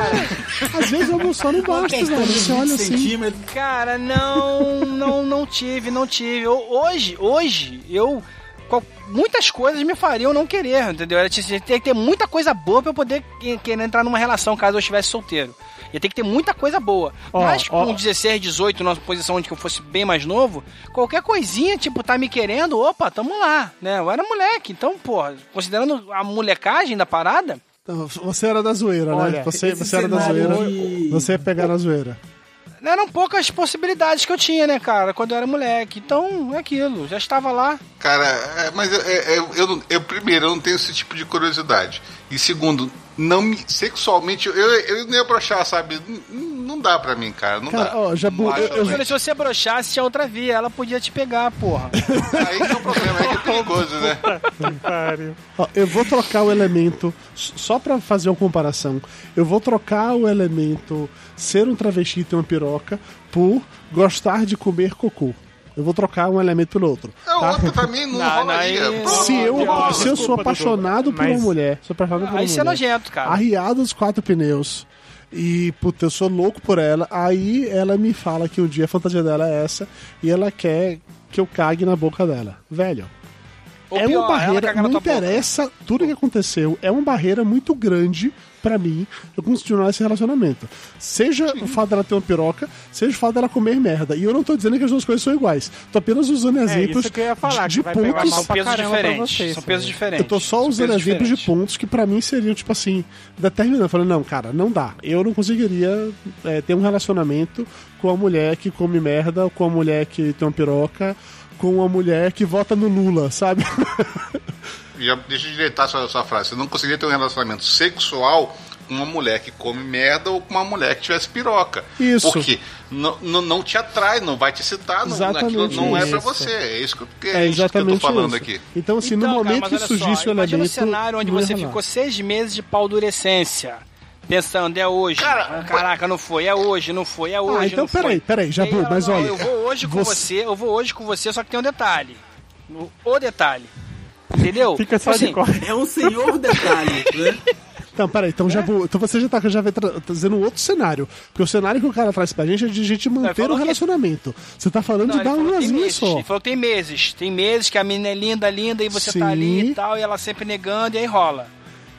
B: às vezes o amor só não basta,
E: questão
B: velho. Você
E: 20
B: olha assim.
F: Cara, não, não, não tive, não tive. Eu- hoje, hoje, eu. Qual- Muitas coisas me fariam não querer, entendeu? Era, tinha que ter muita coisa boa pra eu poder que- querer entrar numa relação caso eu estivesse solteiro. Ia ter que ter muita coisa boa.
B: Ó,
F: Mas com
B: ó.
F: 16, 18, numa posição onde eu fosse bem mais novo, qualquer coisinha, tipo, tá me querendo, opa, tamo lá, né? Eu era moleque, então, porra, considerando a molecagem da parada,
B: Então, Você era da zoeira, né?
D: Olha,
B: Você,
E: esse
B: você era da zoeira.
E: de-
B: Você ia pegar na zoeira.
F: Eram poucas possibilidades que eu tinha, né, cara, quando eu era moleque. Então, é aquilo, já estava lá.
C: Cara, é, mas é, é, eu, não- eu, primeiro, eu não tenho esse tipo de curiosidade. E segundo, não me, sexualmente, eu, eu não ia brochar, sabe? N- Não dá pra mim, cara. Não
B: Cara,
C: dá.
B: ó, Jabu,
C: Não
B: eu- eu-
F: se você brochasse, tinha outra via, ela podia te pegar, porra.
C: Aí que é o problema, aí que é perigoso, né?
B: Ó, eu vou trocar o elemento, só pra fazer uma comparação, eu vou trocar o elemento ser um travesti e ter uma piroca por gostar de comer cocô. Eu vou trocar um elemento pelo outro.
C: Não,
B: tá?
C: outro pra mim não,
F: Não,
C: rolaria.
F: não, aí-
B: Se eu,
D: Ó,
B: se eu sou
D: desculpa,
B: apaixonado por uma
D: mas-
B: mulher, sou apaixonado por uma
F: Aí você é
B: mulher,
F: nojento, cara.
B: arriada os quatro pneus, e, puta, eu sou louco por ela, aí ela me fala que um dia a fantasia dela é essa, e ela quer que eu cague na boca dela. Velho,
F: Ou
B: é
F: pior,
B: uma barreira, não
F: tua boca.
B: interessa tudo que aconteceu, é uma barreira muito grande pra mim eu continuar esse relacionamento. Seja o fato dela ter uma piroca, seja o fato dela comer merda. E eu não tô dizendo que as duas coisas são iguais. Tô apenas usando exemplos
D: É isso que eu ia falar,
B: de,
D: pegar
B: pontos.
F: São pesos diferentes.
D: vocês,
F: são pesos
D: né?
F: diferentes.
B: Eu tô só usando exemplos de pontos que pra mim seriam, tipo assim, determinando. Falando, não, cara, não dá. Eu não conseguiria é, ter um relacionamento com a mulher que come merda, com a mulher que tem uma piroca, com a mulher que vota no Lula, sabe? [LAUGHS]
C: Já, deixa eu direitar sua, sua frase. Você não conseguiria ter um relacionamento sexual com uma mulher que come merda ou com uma mulher que tivesse piroca.
B: Isso.
C: Porque não, não, não te atrai, não vai te excitar, não, aquilo não é pra
B: isso.
C: você. É isso que,
B: É
C: é isso que eu
B: exatamente
C: tô falando
B: isso.
C: aqui.
B: Então, assim,
F: Então,
B: no
F: cara,
B: momento
F: mas
B: que surgisse
F: só,
B: o
F: Imagina
B: elemento.
F: um cenário onde você ficou seis meses de paldurecência. Pensando, é hoje.
C: Cara,
F: Ah, Caraca, não foi, é hoje, não foi, é hoje.
B: Ah, então
F: não foi.
B: peraí, peraí, Jabu,
F: aí ela,
B: mas
F: não,
B: olha,
F: Eu vou hoje com
B: você-
F: você... eu vou hoje com você, só que tem um detalhe. O, o detalhe. Entendeu? [LAUGHS]
D: Fica só
F: Assim,
D: de cor.
E: É um senhor detalhe, [LAUGHS] né?
B: Então, peraí, então já vou. Então você já tá, já trazendo um outro cenário. Porque o cenário que o cara traz pra gente é de a gente manter o
F: que-
B: relacionamento. Você tá falando
F: Não,
B: de dar
F: que
B: linha
F: meses.
B: só.
F: Ele falou que tem meses. Tem meses que a menina é linda, linda, e você
B: Sim.
F: tá ali e tal, e ela sempre negando, e aí rola.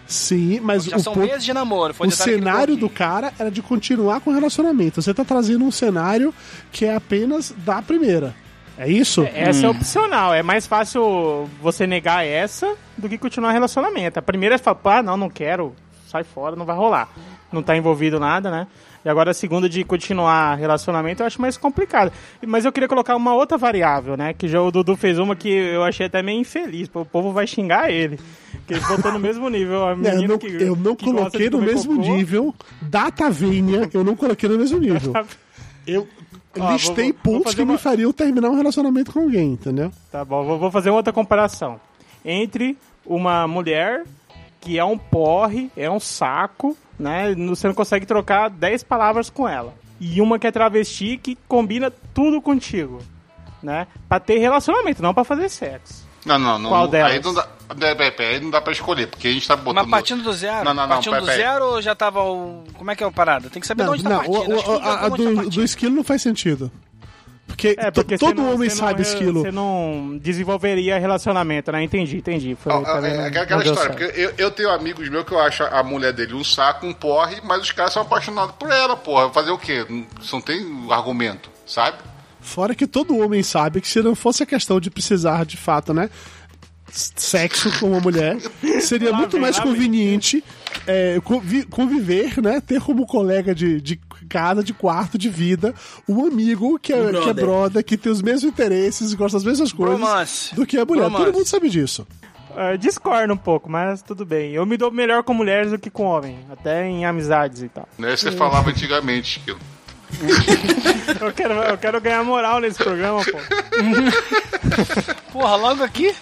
B: Sim, mas
F: Já
B: o,
F: são
B: ponto-
F: meses de namoro. Foi
B: o cenário do cara era de continuar com o relacionamento. Você tá trazendo um cenário que é apenas da primeira. É isso?
D: Essa é opcional. É mais fácil você negar essa do que continuar relacionamento. A primeira é falar, ah, não, não quero, sai fora, não vai rolar. Não tá envolvido nada, né? E agora a segunda de continuar relacionamento eu acho mais complicado. Mas eu queria colocar uma outra variável, né? Que já o Dudu fez uma que eu achei até meio infeliz. O povo vai xingar ele. Que ele botou no mesmo nível. A
B: É, eu
D: menina
B: não,
D: que,
B: eu não
D: que
B: coloquei no mesmo
D: cocô.
B: nível. Data Vênia, eu não coloquei no mesmo nível. [LAUGHS] Eu
D: Ó,
B: listei
D: vou- vou
B: pontos
D: fazer
B: que me
D: uma-
B: fariam terminar um relacionamento com alguém, entendeu?
D: Tá bom, vou- vou fazer outra comparação. Entre uma mulher que é um porre, é um saco, né? Você não consegue trocar 10 palavras com ela. E uma que é travesti que combina tudo contigo, né? Pra ter relacionamento, não pra fazer sexo.
C: Não, não, não.
D: Qual delas?
C: Aí não dá. Peraí, peraí, peraí, aí não dá pra escolher, porque a gente tá botando.
F: Mas partindo do zero?
C: Não, não, não,
F: partindo
C: peraí,
F: do zero ou já tava o. Como é que é a parada? Tem que saber
B: Não,
F: de onde tá
B: não,
F: partindo.
B: o- o- a, a
F: tá
B: do,
F: partindo.
B: do esquilo não faz sentido. Porque,
D: É,
B: to-
D: porque
B: todo
D: não-
B: homem sabe
D: não,
B: esquilo.
D: Você não desenvolveria relacionamento, né? Entendi, entendi. Foi,
C: Ó,
D: tá
C: é,
D: vendo?
C: é aquela história,
D: certo.
C: porque eu, eu tenho amigos meus que eu acho a mulher dele um saco, um porre, mas os caras são apaixonados por ela, porra. Fazer o quê? Não não tem argumento, sabe?
B: Fora que todo homem sabe que se não fosse a questão de precisar de fato, né? Sexo com uma mulher, [LAUGHS] seria
D: Lá
B: muito
D: vem,
B: mais conveniente é, convi- conviver, né? Ter como colega de, de casa, de quarto, de vida, um amigo que é,
E: Um
B: que é
E: brother.
B: brother, que tem os mesmos interesses, gosta das mesmas coisas
F: Romance.
B: do que a mulher.
F: Romance.
B: Todo mundo sabe disso.
D: É, discordo um pouco, mas tudo bem. Eu me dou melhor com mulheres do que com homem, até em amizades e tal.
C: Né? Você falava antigamente, Esquilo. [LAUGHS]
D: Eu quero, eu quero ganhar moral nesse programa, pô. [LAUGHS]
F: Porra, logo aqui?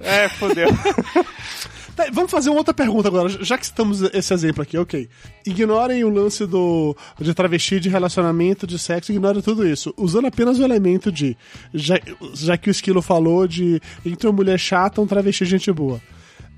D: É, fodeu. [LAUGHS]
B: Tá, vamos fazer uma outra pergunta agora, já que estamos esse exemplo aqui, ok. Ignorem o lance do de travesti, de relacionamento, de sexo, ignorem tudo isso. Usando apenas o elemento de. Já, já que o Esquilo falou de entre uma mulher chata um travesti gente boa.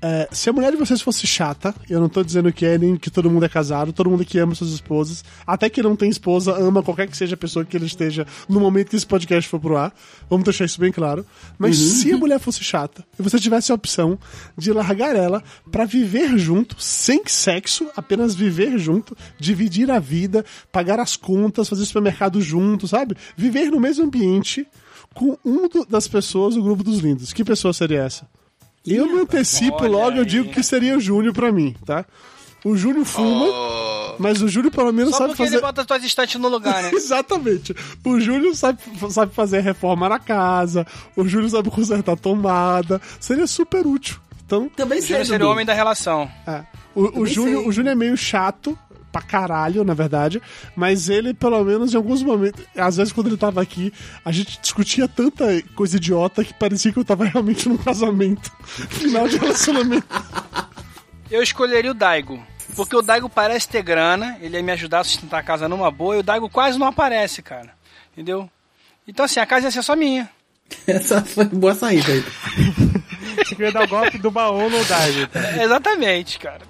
B: É, se a mulher de vocês fosse chata, eu não tô dizendo que é nem que todo mundo é casado, todo mundo que ama suas esposas, até que não tem esposa, ama qualquer que seja a pessoa que ele esteja no momento que esse podcast for pro ar. Vamos deixar isso bem claro. Mas se a mulher fosse chata e você tivesse a opção de largar ela pra viver junto, sem sexo, apenas viver junto, dividir a vida, pagar as contas, fazer supermercado junto, sabe? Viver no mesmo ambiente com um das pessoas do grupo dos lindos. Que pessoa seria essa? Eu me antecipo
F: olha
B: logo, eu
F: aí.
B: digo que seria o Júnior pra mim, tá? O Júnior fuma, mas o Júnior pelo menos
F: Só
B: sabe
F: porque
B: fazer.
F: ele bota as tuas estantes no lugar, né? [LAUGHS]
B: Exatamente. O Júnior sabe, sabe fazer reforma na casa, o Júnior sabe consertar tomada. Seria super útil. Então,
E: Também
F: seria
E: Dudu.
F: o homem da relação.
B: é. O, o, Júnior,
E: sei.
B: o Júnior é meio chato pra caralho, na verdade, mas ele, pelo menos, em alguns momentos, às vezes quando ele tava aqui, a gente discutia tanta coisa idiota que parecia que eu tava realmente num casamento. [LAUGHS] Final de relacionamento.
F: Eu escolheria o Daigo. Porque o Daigo parece ter grana, ele ia me ajudar a sustentar a casa numa boa, e o Daigo quase não aparece, cara. Entendeu? Então, assim, a casa ia ser só minha. [LAUGHS]
E: Essa foi boa saída aí. [LAUGHS]
D: Você queria dar o golpe do baú no Dive.
F: É, Exatamente, cara.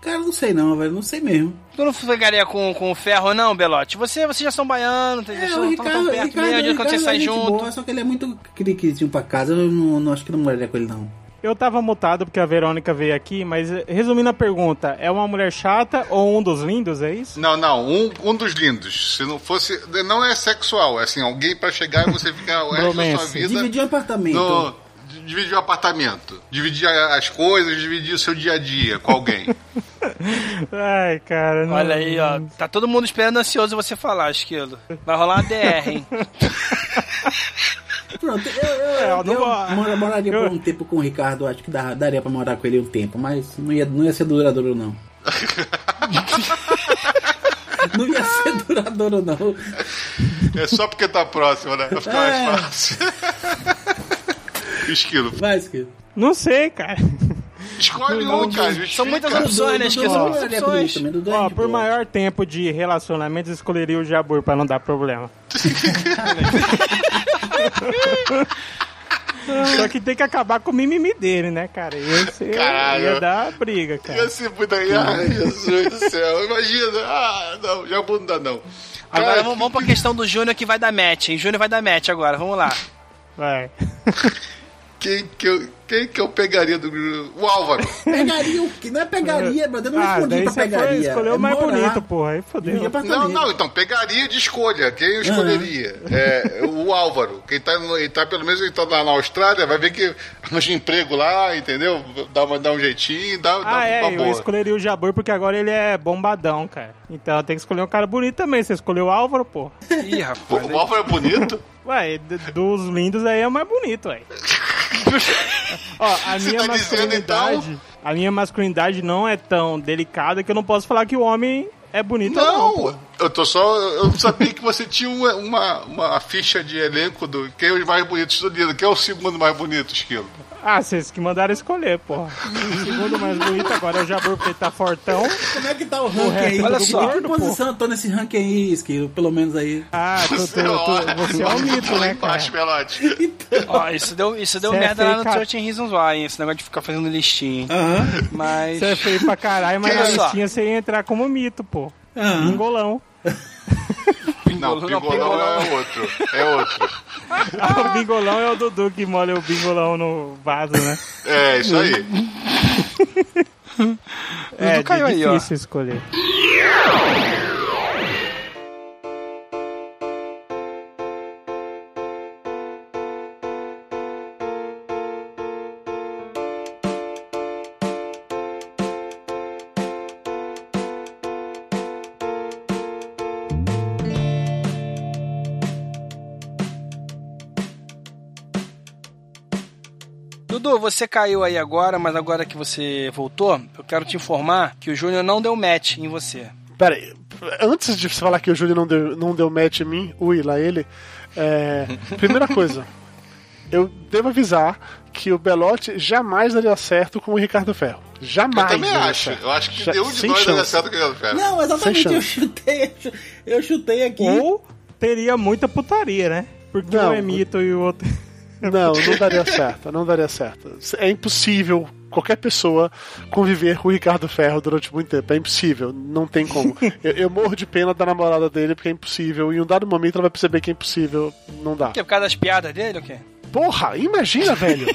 E: Cara, não sei não, velho. Não sei mesmo.
F: Tu não pegaria com, com ferro, não, Belote? Você, vocês já são baianos, entendeu?
E: É,
F: Vocês
E: o Ricardo,
F: tão perto
E: Ricardo,
F: mesmo, de quando
E: Ricardo
F: vocês
E: é
F: saem junto.
E: boa, só que ele é muito criquezinho pra casa, eu não, não acho que não moraria com ele, não.
D: Eu tava mutado porque a Verônica veio aqui, mas eh, resumindo a pergunta, é uma mulher chata ou um dos lindos, é isso?
C: Não, não, um, um dos lindos. Se não fosse. Não é sexual, é assim, alguém pra chegar e você ficar o resto da sua vida.
E: Dividir um apartamento.
C: no- dividir o apartamento. Dividir as coisas, dividir o seu dia a dia com alguém. [LAUGHS]
D: Ai, cara. Não...
F: Olha aí, ó. Tá todo mundo esperando ansioso você falar, Esquilo. Vai rolar uma DR, hein? [LAUGHS]
E: Pronto, eu, eu,
D: É,
E: eu,
D: eu
E: moraria por um tempo com o Ricardo, acho que dá- daria pra morar com ele um tempo, mas não ia, não ia ser duradouro, não. [LAUGHS] não ia ser duradouro, não.
C: É só porque tá próximo, né? Vai ficar
E: É.
C: mais fácil. Esquilo.
E: Vai, Esquilo.
D: Não sei, cara.
C: Escolhe um, cara.
F: São muitas opções, né, Esquilo? São muitas opções.
D: Ó, por maior tempo de relacionamento, eu escolheria o Jabur pra não dar problema. [LAUGHS] Só que tem que acabar com o mimimi dele, né, cara? Esse
C: Caralho.
D: ia dar briga, cara.
C: Ia ser muito aí. Ai, Jesus do céu. Imagina. Ah, não, já não dá, não.
F: Agora
C: Cara,
F: vamos, vamos pra questão do Júnior que vai dar match, hein? Júnior vai dar match agora, vamos lá.
D: Vai. [LAUGHS]
C: quem que eu, quem que eu pegaria do. O Álvaro. [LAUGHS]
E: Pegaria o que? Não é pegaria, brother. Eu não
D: Ah,
E: respondi pra
D: você foi,
E: pegaria.
D: escolheu
E: é
D: o mais
E: morar.
D: bonito, porra. Aí fodeu.
C: Não, não, então pegaria de escolha. Quem eu escolheria? É o Álvaro. Quem tá, ele tá, pelo menos ele tá lá na Austrália, vai ver que arranja emprego lá, entendeu? Dá, uma- dá um jeitinho, dá, dá
D: Ah, é,
C: uma
D: eu
C: boa.
D: escolheria o Jabur porque agora ele é bombadão, cara. Então tem que escolher um cara bonito também. Você escolheu o Álvaro, pô.
F: Ih, rapaz.
C: o Álvaro é bonito?
D: Ué, dos lindos aí é o mais bonito, ué. [LAUGHS] Ó, a
C: Você
D: minha
C: tá dizendo, então?
D: masculinidade. A minha masculinidade não é tão delicada que eu não posso falar que o homem é bonito ou não, pô.
C: Não, eu tô só. Eu sabia que você tinha uma, uma, uma ficha de elenco do. Quem é os mais bonitos do? Quem é o segundo mais bonito, Esquilo?
D: Ah, vocês que mandaram escolher, porra. O segundo mais bonito agora é o Jabur porque ele tá fortão.
E: Como é que tá o ranking aí?
F: Olha
E: Em
F: só.
E: que posição eu tô nesse ranking aí, Esquilo? Pelo menos aí.
D: Ah, tu, tu, tu- você é um mito, né,
C: embaixo,
D: cara?
C: Melote.
F: Ó, isso deu, isso deu
D: é
F: merda lá no. 13 Reasons Why, hein? Esse negócio de ficar fazendo listinha. hein?
E: Aham.
F: Mas.
D: Você é feio pra caralho, mas na
F: só.
D: listinha você ia entrar como mito, pô.
E: Aham.
D: Bingolão.
C: Não,
F: Não,
C: Pingolão
F: Pingolão.
C: é outro. É outro. [LAUGHS]
D: Ah, o bingolão é o Dudu que molha o bingolão no vaso, né?
C: É, isso aí. [LAUGHS]
D: É
F: caiu aí, ó.
D: difícil escolher.
F: Você caiu aí agora, mas agora que você voltou, eu quero te informar que o Júnior não deu match em você.
B: Pera aí, antes de você falar que o Júlio não deu, não deu match em mim, ui, lá ele. É, [LAUGHS] primeira coisa, eu devo avisar que o Belotti jamais daria certo com o Ricardo Ferro.
C: Eu
B: Jamais.
C: também
B: daria
C: acho.
B: certo.
C: Eu acho que
B: Já-
C: nenhum de nós daria
B: chance.
C: certo com o Fera.
E: Não, exatamente, eu chutei, eu chutei aqui.
D: Ou teria muita putaria, né? Porque
B: Não.
D: um é mito e o outro.
B: Não, não daria certo, não daria certo. É impossível qualquer pessoa conviver com o Ricardo Ferro durante muito tempo. É impossível, não tem como. [LAUGHS] Eu, eu morro de pena da namorada dele porque é impossível. E em um dado momento ela vai perceber que é impossível. Não dá.
F: O quê? Por causa das piadas dele ou quê?
B: Porra, imagina, velho.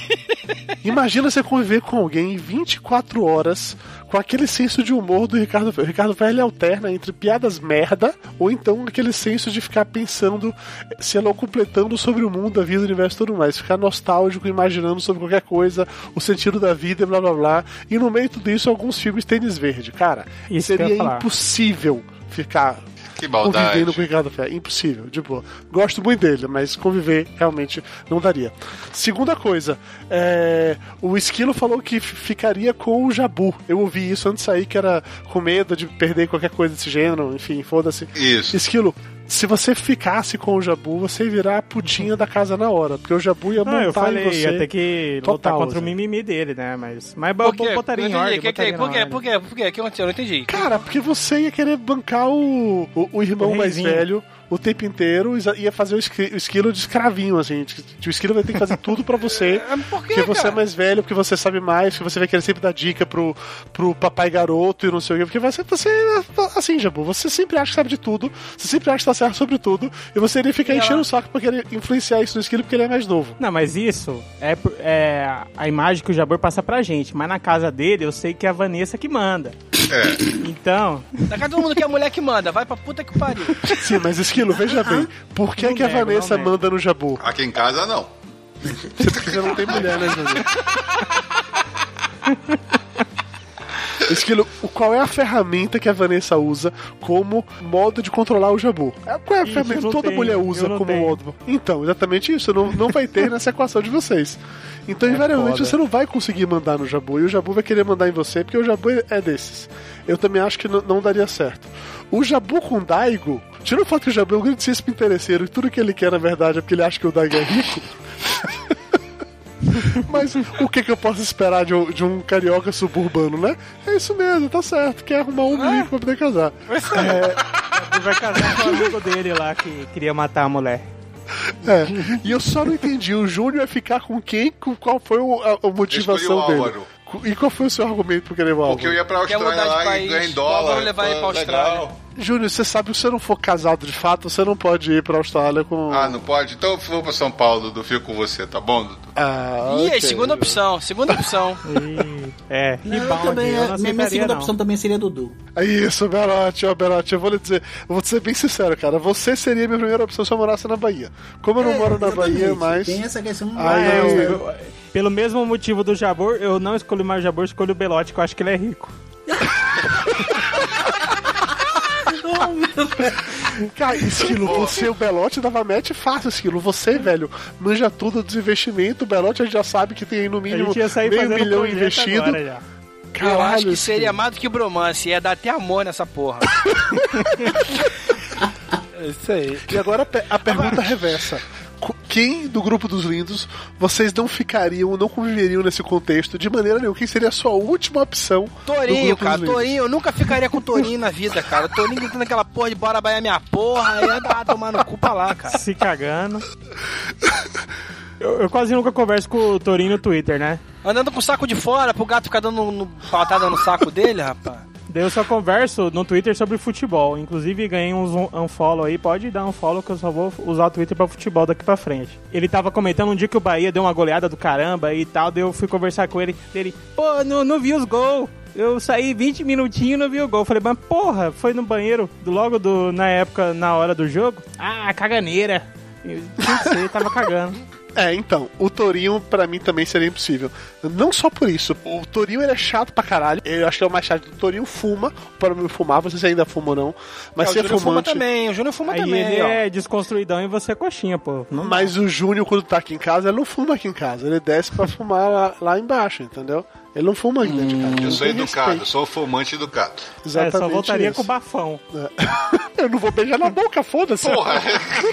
B: Imagina você conviver com alguém 24 horas com aquele senso de humor do Ricardo Ferro. O Ricardo ele alterna entre piadas merda ou então aquele senso de ficar pensando, se ela completando sobre o mundo, a vida, o universo e tudo mais. Ficar nostálgico, imaginando sobre qualquer coisa, o sentido da vida e blá blá blá. E no meio de tudo isso, alguns filmes tênis verde. Cara,
D: Isso
B: seria impossível ficar
C: Que maldade.
B: convivendo com o Ricardo Ferro. Impossível, de boa. Gosto muito dele, mas conviver realmente não daria. Segunda coisa, é, o Esquilo falou que ficaria com o Jabu. Eu ouvi isso antes de sair, que era com medo de perder qualquer coisa desse gênero, enfim, foda-se.
C: Isso.
B: Esquilo, se você ficasse com o Jabu, você ia virar a putinha da casa na hora, porque o Jabu ia
D: Não,
B: montar
D: eu falei,
B: em você.
D: ia ter que
B: Total,
D: lutar contra o
B: assim.
D: mimimi dele, né? Mas, mas
F: Por quê?
D: botaria em
F: Não
D: ordem.
F: entendi. Que- que- Por quê? Por quê? Por quê? O que aconteceu? Eu não entendi.
B: Cara, porque você ia querer bancar o, o, o irmão
D: O
B: mais velho o tempo inteiro e ia fazer o, esqui- o esquilo de escravinho, assim. O esquilo vai ter que fazer tudo pra você. [LAUGHS]
F: Por quê,
B: Porque você
F: cara?
B: é mais velho, porque você sabe mais, porque você vai querer sempre dar dica pro, pro papai garoto e não sei o quê. Porque você, você, assim, Jabu, você sempre acha que sabe de tudo, você sempre acha que tá certo sobre tudo, e você iria ficar
F: E ela-
B: enchendo o saco pra querer influenciar isso no esquilo porque ele é mais novo.
D: Não, mas isso é, é a imagem que o Jabor passa pra gente. Mas na casa dele, eu sei que é a Vanessa que manda.
C: É.
D: Então,
F: Na casa todo mundo que é a mulher que manda. Vai pra puta que pariu.
B: Sim, mas esquilo, veja bem, por que, que a
D: nego, não
B: Vanessa
D: nego.
B: manda no Jabu?
C: Aqui em casa, não.
B: Você não tem mulher, né, Júlio? Esquilo, o- qual é a ferramenta que a Vanessa usa como modo de controlar o Jabu? É, Qual é a
D: Ixi,
B: ferramenta que toda
D: tenho,
B: mulher usa como
D: tenho.
B: modo? Então, exatamente isso. Não, não vai ter nessa equação de vocês. Então, invariavelmente,
D: É foda.
B: você não vai conseguir mandar no Jabu. E o Jabu vai querer mandar em você, porque o Jabu é desses. Eu também acho que não daria certo. O Jabu com Daigo, tira o fato que o Jabu é um grandíssimo interesseiro e tudo que ele quer, na verdade, é porque ele acha que o Daigo é rico. [LAUGHS] Mas o que, que eu posso esperar de um, de um carioca suburbano, né? É isso mesmo, tá certo. Quer arrumar um rico pra poder casar.
D: ele vai casar com o amigo dele lá que queria matar a mulher.
B: É. E eu só não entendi. O Júnior vai ficar com quem? Com qual foi o- a, a
C: Escolhi
B: motivação
C: o
B: dele? E qual foi o seu argumento por querer o Álvaro?
C: Porque eu ia pra
F: Quer
C: Austrália
F: mudar de
C: lá e
F: país,
C: ganhar em dólar.
F: Álvaro levar ele pra
C: legal.
F: Austrália.
B: Júnior, você sabe que se você não for casado de fato, você não pode ir pra Austrália com.
C: Ah, não pode? Então eu vou pra São Paulo, Dudu. Fico com você, tá bom, Dudu?
B: Ah,
F: Ih,
B: ok.
F: segunda opção. Segunda opção. [LAUGHS]
D: E, é,
E: Não,
D: rebound,
E: também,
D: eu não
E: a minha, minha segunda
D: não.
E: opção também seria Dudu.
B: É Isso, Belote, ó, Belote, eu vou lhe dizer, eu vou te ser bem sincero, cara. Você seria a minha primeira opção se eu morasse na Bahia. Como eu não moro na
E: Exatamente,
B: Bahia, mas.
E: Tem essa questão.
B: Ah,
D: É,
B: eu-
D: eu- eu- pelo mesmo motivo do Jabor, eu não escolhi mais o Jabor, escolhi o Belote, que eu acho que ele é rico. [LAUGHS]
B: Cara, esquilo, você, o Belote dava match fácil, esquilo. Você, velho, manja tudo dos investimentos. O Belote a gente já sabe que tem aí no mínimo
D: gente ia sair
B: meio milhão investido.
D: já.
F: eu acho que seria mais do que bromance. Ia dar até amor nessa porra. [LAUGHS] É Isso aí.
B: E agora a pergunta reversa. Quem do grupo dos lindos vocês não ficariam, não conviveriam nesse contexto de maneira nenhuma? Quem seria a sua última opção? do
F: Torinho,
B: grupo
F: cara,
B: dos lindos?
F: Torinho, eu nunca ficaria com Torinho na vida, cara. Torinho gritando aquela porra de bora baiar minha porra, ia dar tomar no cu pra lá, cara.
D: Se cagando. Eu, eu quase nunca converso com o Torinho no Twitter, né?
F: Andando com o saco de fora pro gato ficar dando no, patada no saco dele, rapaz.
D: Daí eu só converso no Twitter sobre futebol. Inclusive ganhei uns un- unfollow aí. Pode dar um follow que eu só vou usar o Twitter pra futebol daqui pra frente. Ele tava comentando um dia que o Bahia deu uma goleada do caramba e tal. Daí eu fui conversar com ele. Ele, pô, não, não vi os gols. Eu saí 20 minutinhos e não vi o gol. Falei, mas porra, foi no banheiro logo do, na época, na hora do jogo? Ah, caganeira. Eu, Não sei, tava cagando. [LAUGHS]
B: É, então, o Torinho pra mim também seria impossível. Não só por isso, o Torinho ele é chato pra caralho. Eu acho que é o mais chato. O Torinho fuma, para me fumar, você se ainda fuma ou não. Mas
F: É, o
B: ser
F: Júnior fuma
B: fumante.
F: também, o Júnior fuma
D: Aí
F: também.
D: ele
F: ó.
D: é desconstruidão e você é coxinha, pô. Não
B: Mas o Júnior, quando tá aqui em casa, ele não fuma aqui em casa. Ele desce pra fumar lá, lá embaixo, entendeu? Ele não fuma aqui dentro de casa.
C: Eu
B: Não
C: sou educado, eu
B: respeito.
C: sou fumante educado.
D: é,
B: Exatamente
D: só voltaria
B: isso.
D: com o bafão. [LAUGHS]
B: Eu não vou beijar na boca, foda-se.
C: Porra,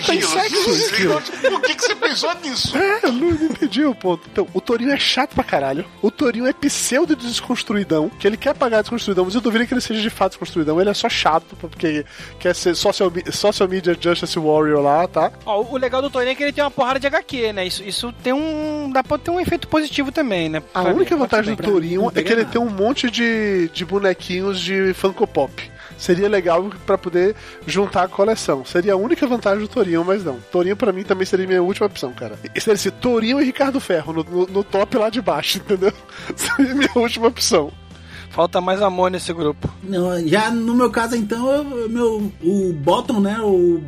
B: tem [LAUGHS]
C: Gil,
B: sexo,
C: Gil, Por que, que você pensou nisso?
B: É, eu não entendi o ponto. Então, o Torinho é chato pra caralho. O Torinho é pseudo desconstruidão, que ele quer pagar desconstruidão, mas eu duvido que ele seja de fato desconstruidão. Ele é só chato, porque quer ser social, social media justice warrior lá, tá?
F: Ó, o legal do Torinho é que ele tem uma porrada de HQ, né? Isso, isso tem um. dá pra ter um efeito positivo também, né?
B: A única
F: ver.
B: vantagem do Torinho
E: não
B: é que ele
E: nada.
B: tem um monte de, de bonequinhos de Funko Pop. Seria legal pra poder juntar a coleção. Seria a única vantagem do Torinho, mas não. Torinho pra mim também seria minha última opção, cara. Seria assim, Torinho e Ricardo Ferro no, no- no top lá de baixo, [LAUGHS] entendeu? Seria minha última opção.
F: Falta mais amor nesse grupo.
E: Não, já no meu caso, então, eu- meu, o bottom, né? O,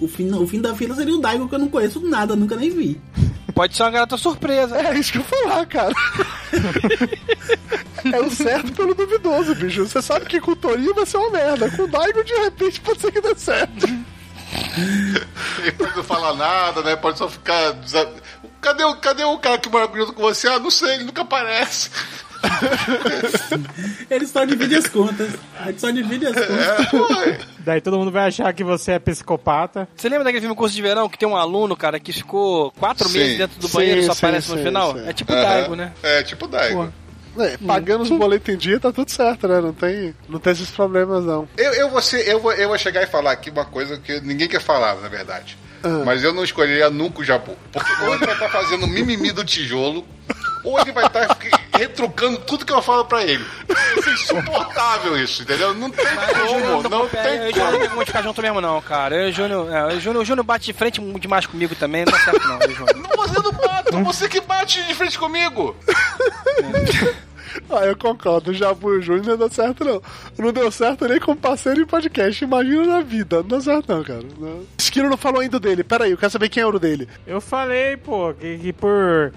E: o, fim, o fim da fila seria o Daigo, que eu não conheço nada, nunca nem vi.
F: Pode ser uma garota surpresa.
B: É isso que eu falar, cara. [LAUGHS] é o certo pelo duvidoso, bicho. Você sabe que com o Torinho vai ser uma merda. Com o Daigo, de repente, pode ser que dê certo.
C: Ele pode não falar nada, né? Pode só ficar. Cadê, o- cadê o cara que mora junto com você? Ah, não sei, ele nunca aparece. [LAUGHS]
E: Eles só dividem as contas. A gente só divide as contas.
C: É, pô,
D: Daí todo mundo vai achar que você é psicopata.
F: Você lembra daquele filme Curso de Verão que tem um aluno, cara, que ficou quatro
C: Sim.
F: meses dentro do
B: Sim,
F: banheiro e só
B: sim,
F: aparece no final?
B: sim.
F: É tipo
C: aham.
F: Daigo, né?
C: É, tipo Daigo.
B: É, pagando os boletos em dia, tá tudo certo, né? Não tem, não tem esses problemas, não.
C: Eu, eu, vou ser- eu, vou, eu vou chegar e falar aqui uma coisa que ninguém quer falar, na verdade.
B: Ah.
C: Mas eu não escolheria nunca o Jabu. Porque ou ele vai estar fazendo mimimi do tijolo, ou ele vai estar retrucando tudo que eu falo pra ele. É insuportável isso, entendeu? Não tem como, não tem
F: eu o Júnior não
C: como.
F: tem como ficar junto mesmo, não, cara. Eu o Júnior, é, o Júnior, o Júnior bate de frente demais comigo também, não dá certo, não, eu Júnior.
C: Você não bate, você que bate de frente comigo.
B: Ah, eu concordo, o Jabu e o Júnior não deu certo, não. Não deu certo nem como parceiro em podcast. Imagina na vida. Não deu certo, não, cara. Não. Esquilo não falou ainda dele. Pera aí, eu quero saber quem é o dele.
D: Eu falei, pô, que, que por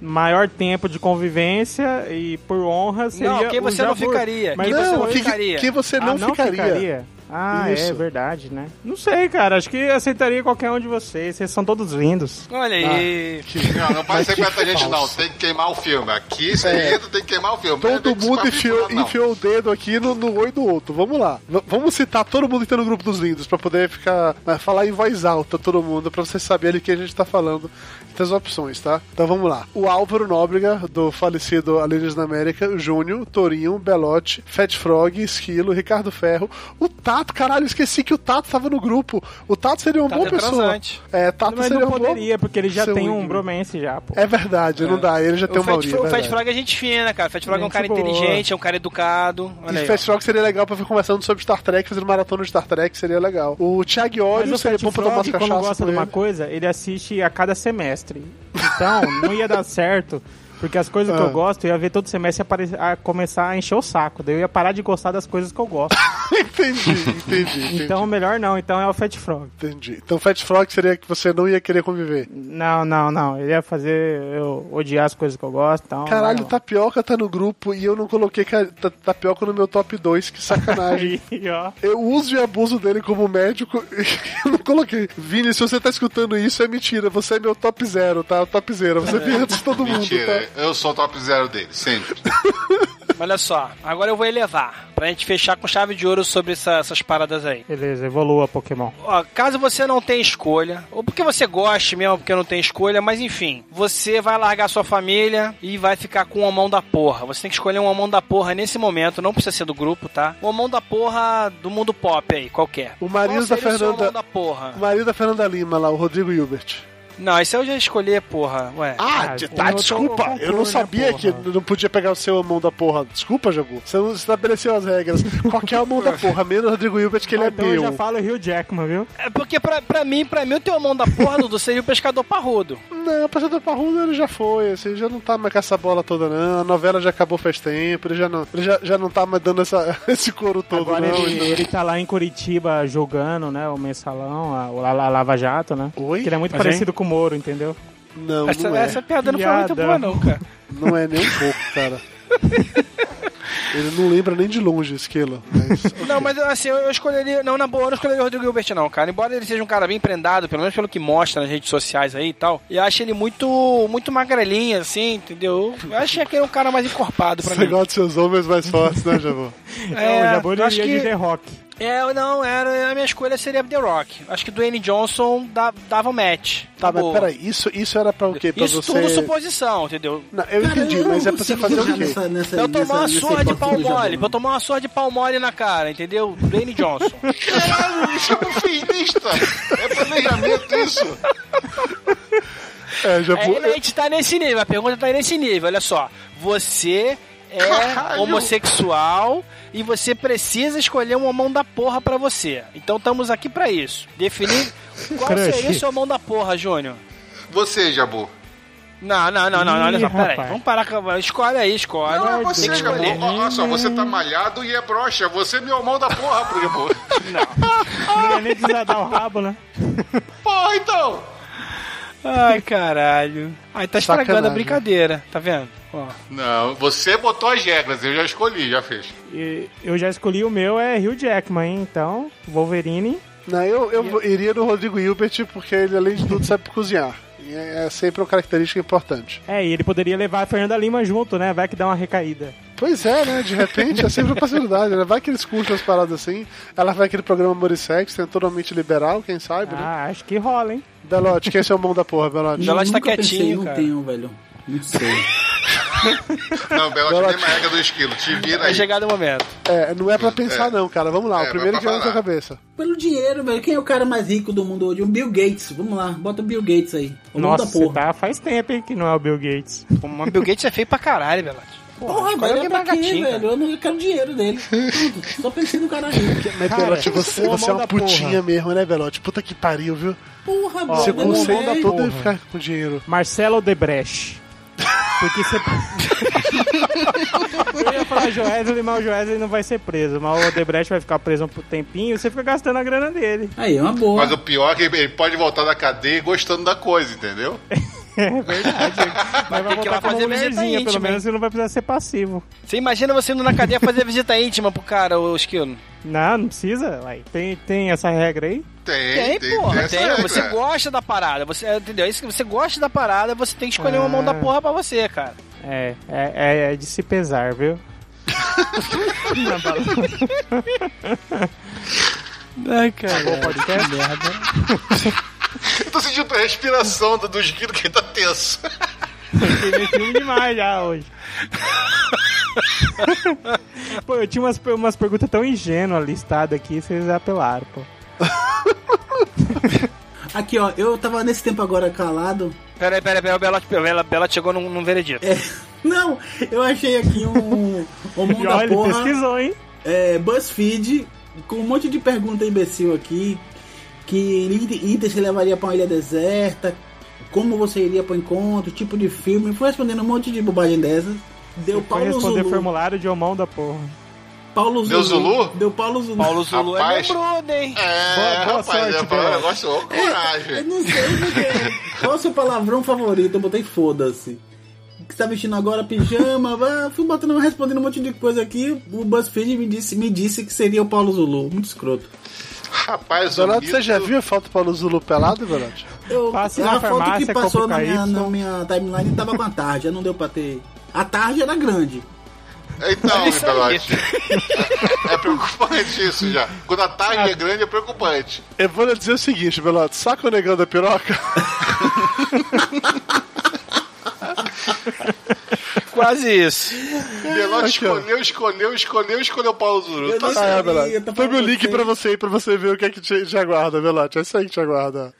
D: maior tempo de convivência e por honra seria
F: Não, quem você não ficaria?
D: Mas
F: Quem
D: não,
F: você não ficaria?
B: quem você
D: ah,
B: não, ficaria.
D: Ah,
B: Isso.
D: é verdade, né? Não sei, cara. Acho que aceitaria qualquer um de vocês. Vocês são todos lindos.
F: Olha aí.
C: Não, não pode ser
B: que
C: muita gente, não. Tem que queimar o filme. Aqui, segredo, tem que queimar o filme. Não
B: Todo
C: que
B: mundo enfiou,
C: papiturar, não.
B: enfiou o dedo aqui no, no oi do outro. Vamos lá. V- vamos citar todo mundo que tá no grupo dos lindos pra poder ficar né, falar em voz alta todo mundo pra vocês saberem que a gente tá falando das opções, tá? Então vamos lá. O Álvaro Nóbrega do falecido Alienígenas na América, o Júnior, Torinho, Belote, Fat Frog, Esquilo, Ricardo Ferro, o Tato, caralho, esqueci que o Tato tava no grupo. O Tato seria uma
F: Tato
B: boa
F: é
B: pessoa.
F: transante.
B: É, Tato
D: Mas
B: seria
D: não
B: uma boa-
D: poderia, porque ele já tem um bromance já, pô.
B: É verdade, não dá. Ele já tem
F: O
B: uma
F: Fat, o Fat
B: verdade.
F: Frog é gente fina, cara. O Fat Frog é um cara
D: boa.
F: inteligente, é um cara educado. Olha
B: E
F: aí,
B: Fast Rock seria legal pra ver conversando sobre Star Trek, fazendo maratona de Star Trek, seria legal. O Thiago Óleo
D: o
B: seria
D: Fat
B: bom pra tomar
D: Frog, quando
B: cachaças
D: gosta de uma coisa, ele assiste a cada semestre. Então, não ia dar certo. Porque as coisas que
B: Ah.
D: eu gosto, eu ia ver todo semestre apare- a começar a encher o saco. Daí eu ia parar de gostar das coisas que eu gosto. [LAUGHS]
B: entendi, entendi, [LAUGHS] entendi.
D: Então, melhor não. Então é o Fat Frog.
B: Entendi. Então Fat Frog seria que você não ia querer conviver.
D: Não, não, não. Ele ia fazer eu odiar as coisas que eu gosto. Então,
B: Caralho,
D: não.
B: Tapioca tá no grupo e eu não coloquei ca- ta- Tapioca no meu top 2, que sacanagem. [LAUGHS]
D: Aí, ó.
B: Eu uso e abuso dele como médico e eu não coloquei. Vini, se você tá escutando isso, é mentira. Você é meu top zero, tá? Top zero. Você vem antes de todo mundo,
C: Mentira,
B: tá?
C: Eu sou o top zero dele, sempre. [LAUGHS]
F: Olha só, agora eu vou elevar. Pra gente fechar com chave de ouro sobre essa- essas paradas aí.
D: Beleza, evolua Pokémon.
F: Ó, caso você não tenha escolha, ou porque você goste mesmo, porque não tem escolha, mas enfim, você vai largar sua família e vai ficar com o homão da porra. Você tem que escolher um homão da porra nesse momento, não precisa ser do grupo, tá? O homão da porra do mundo pop aí, qualquer.
B: O marido
F: Qual
B: da Fernanda-
F: homão da porra.
B: O marido da Fernanda Lima lá, o Rodrigo Hilbert.
F: Não, esse eu já escolhi, porra. Ué.
B: Ah,
D: Ah,
B: tá, desculpa.
D: eu
B: Eu, não
D: né,
B: sabia que não podia pegar o seu mão da porra. Desculpa, Jabu. Você não estabeleceu as regras. Qualquer mão da porra, menos o Rodrigo Hilbert, que ele
D: Ah,
B: é
D: então eu já
B: meu.
D: falo Rio Jackman, viu?
F: É porque pra, pra mim, pra mim, o teu homão da porra, Dudu, seria o pescador parrudo.
B: Não, o passador parrudo ele já foi, assim, já não tá mais com essa bola toda, não. A novela já acabou faz tempo, ele já não, ele já, já não tá mais dando essa, [LAUGHS] esse couro todo,
D: Agora
B: não.
D: ele, ele tá lá em Curitiba jogando, né? O mensalão, a, La- Lava Jato, né?
B: Oi?
D: Que ele é muito
B: Mas,
D: parecido com o Moro, entendeu?
B: Não,
F: Essa,
B: não é.
F: essa piada não foi muito
D: Piada.
F: boa, não, cara.
B: Não é nem um pouco, cara. Ele não lembra nem de longe esquilo. Mas... [LAUGHS]
F: Não, mas assim, eu escolheria. Não, na boa, eu não escolheria o Rodrigo Hilbert, não, cara. Embora ele seja um cara bem prendado, pelo menos pelo que mostra nas redes sociais aí e tal. E eu acho ele muito, muito magrelinho, assim, entendeu? Eu achei que ele é um cara mais encorpado pra
B: Você
F: mim.
B: gosta dos seus homens mais fortes, né, Javô? [LAUGHS]
D: É, o Jabor
F: eu acho
D: iria de
F: que.
D: The Rock.
F: É, não, era, a minha escolha seria The Rock. Acho que Dwayne Johnson dá- dava match.
B: Tá, mas peraí, isso, isso era pra o quê? Pra
F: Isso
B: você.
F: tudo suposição, entendeu?
B: Não, eu
E: Cara,
B: entendi,
E: eu
B: mas é pra você fazer o quê?
E: nessa- nessa-
F: Pra eu tomar uma
E: nessa- nessa
F: surra de pau mole, pra eu tomar uma surra de pau mole na cara, entendeu? Dwayne Johnson. [LAUGHS]
C: Caralho, isso não fez lista. É planejamento isso.
B: É, já
F: É, a gente tá nesse nível, a pergunta tá nesse nível, olha só. Você é
C: Caralho.
F: homossexual e você precisa escolher uma mão da porra pra você. Então estamos aqui pra isso. Definir qual
D: Crush.
F: seria sua mão da porra, Júnior.
C: Você, Jabu.
F: Não, não, não, não, olha só, peraí. Vamos parar com a... Escolhe aí, escolhe.
C: Não, é
F: Tem
C: você,
F: que
C: Jabu. Olha só, você tá malhado e é broxa. Você é meu mão da porra, pro Jabu. [LAUGHS]
D: Não ia nem precisar dar o rabo, né?
C: Porra, então.
F: Ai, caralho. Aí tá estragando
B: Sacanagem.
F: a brincadeira, tá vendo? Ó.
C: Não, você botou as regras. Eu já escolhi, já fez.
D: E eu já escolhi o meu, é Hugh Jackman, hein? então, Wolverine.
B: Não, eu, eu iria no Rodrigo Hilbert porque ele, além de tudo, sabe cozinhar. E é é sempre uma característica importante.
D: É, e ele poderia levar a Fernanda Lima junto, né? Vai que dá uma recaída.
B: Pois é, né? De repente é sempre uma possibilidade, né? Vai que eles curtem as paradas assim. Ela vai aquele programa Amor Sexo, tem totalmente liberal, quem sabe, né?
D: Ah, acho que rola, hein?
B: Belote, quem é seu mão da porra, Belote?
F: Belote tá quietinho,
E: não
F: cara.
E: tenho, velho. Muito sério.
C: Não, Bela- tem uma regra do esquilo. Te vira
F: É
C: aí.
F: chegado o momento.
B: É, não é pra pensar,
C: É.
B: não, cara. Vamos lá,
C: É,
B: o primeiro
C: vai
B: que vem na sua cabeça.
E: Pelo dinheiro, velho. Quem é o cara mais rico do mundo hoje? O Bill Gates. Vamos lá, bota o Bill Gates aí. O
D: Nossa,
E: da
D: você
E: porra.
D: tá faz tempo, hein, que não é o Bill Gates.
F: O Bill Gates é feio pra caralho, Belote.
E: Porra,
F: escolhe
E: velho,
F: alguém
E: pra quê, velho? Eu não quero o dinheiro dele. Tudo. Só pensei no cara rico.
B: Mas,
D: Cara,
B: Belote, você, você é uma putinha
D: porra.
B: mesmo, né, Belote? Puta que pariu, viu?
E: Porra,
B: Você
E: é.
B: todo e
D: porra.
B: ficar com dinheiro.
D: Marcelo Debrecht. Porque você. [LAUGHS] eu ia falar Joesley, mas o Joesley não vai ser preso. Mas o Debrecht vai ficar preso um tempinho e você fica gastando a grana dele.
E: Aí, é uma boa.
C: Mas o pior é que ele pode voltar da cadeia gostando da coisa, entendeu? [LAUGHS]
D: É verdade. [LAUGHS] Mas vai voltar como
F: fazer visita
D: mulherzinha, pelo
F: íntima,
D: menos você não vai precisar ser passivo.
F: Você imagina você indo na cadeia fazer visita íntima pro cara, o Esquilo?
D: Não, não precisa. Uai, tem, tem essa regra aí?
C: Tem,
F: Tem, porra,
C: essa
F: tem.
C: regra.
F: Você gosta da parada, você, entendeu? É Isso que você gosta da parada, você tem que escolher uma mão da
D: Ah.
F: porra pra você, cara.
D: É, é, é- é de se pesar, viu? [LAUGHS] [LAUGHS] Na bala-
F: Ai, cara.
D: Bom podcast? [LAUGHS]
C: Eu tô sentindo a respiração do, do esquilo que tá tenso.
D: Fiquei filme demais já hoje. [LAUGHS] pô, eu tinha umas, umas perguntas tão ingênuas listadas aqui, vocês apelaram, pô. [LAUGHS]
E: Aqui, ó, eu tava nesse tempo agora calado.
F: Peraí, peraí, peraí, o Belote, Bela- Belote chegou num, num veredito.
E: É, não, eu achei aqui um, um
D: E
E: da
D: olha, ele
E: porra.
D: pesquisou, hein?
E: é, BuzzFeed, com um monte de pergunta imbecil aqui. Que itens você levaria pra uma ilha deserta? Como você iria pro encontro? Tipo de filme? Foi respondendo um monte de bobagem dessas. Deu
D: Foi
E: Paulo
D: responder
E: Zulu.
D: formulário de homão da porra.
E: Paulo Zulu.
C: Deu Zulu?
E: Deu Paulo Zulu.
F: Paulo Zulu
C: Rapaz.
F: é meu brother, hein?
C: É,
D: Boa- boa
C: rapaz,
D: sorte,
C: é um negócio, ô
E: Eu
C: coragem.
E: não sei porque. Qual é o seu palavrão favorito? Eu botei foda-se. Que você tá vestindo agora? Pijama? Ah, Fui botando, respondendo um monte de coisa aqui. O BuzzFeed me disse, me disse que seria o Paulo Zulu. Muito escroto.
C: Rapaz, o
B: Belote, você já viu a foto do Paulo Zulu pelado, Belote?
E: Eu,
D: Passe
E: a foto que passou na minha, na minha timeline tava com a tarde, já não deu pra ter. A tarde era grande.
C: Então,
F: aí.
C: Belote. É, é preocupante isso já. Quando a tarde é grande, é preocupante.
B: Eu vou lhe dizer o seguinte, Belote, saca o negão da piroca? [LAUGHS] [LAUGHS]
F: Quase isso.
C: Belote escolheu, escolheu, escolheu, escolheu o Paulo Zulu.
E: Eu
C: Tá.
B: Ah, é, Belote. Tome o link
E: você.
B: pra você aí, pra você ver o que é que te, te aguarda, Belote. É isso aí que te aguarda.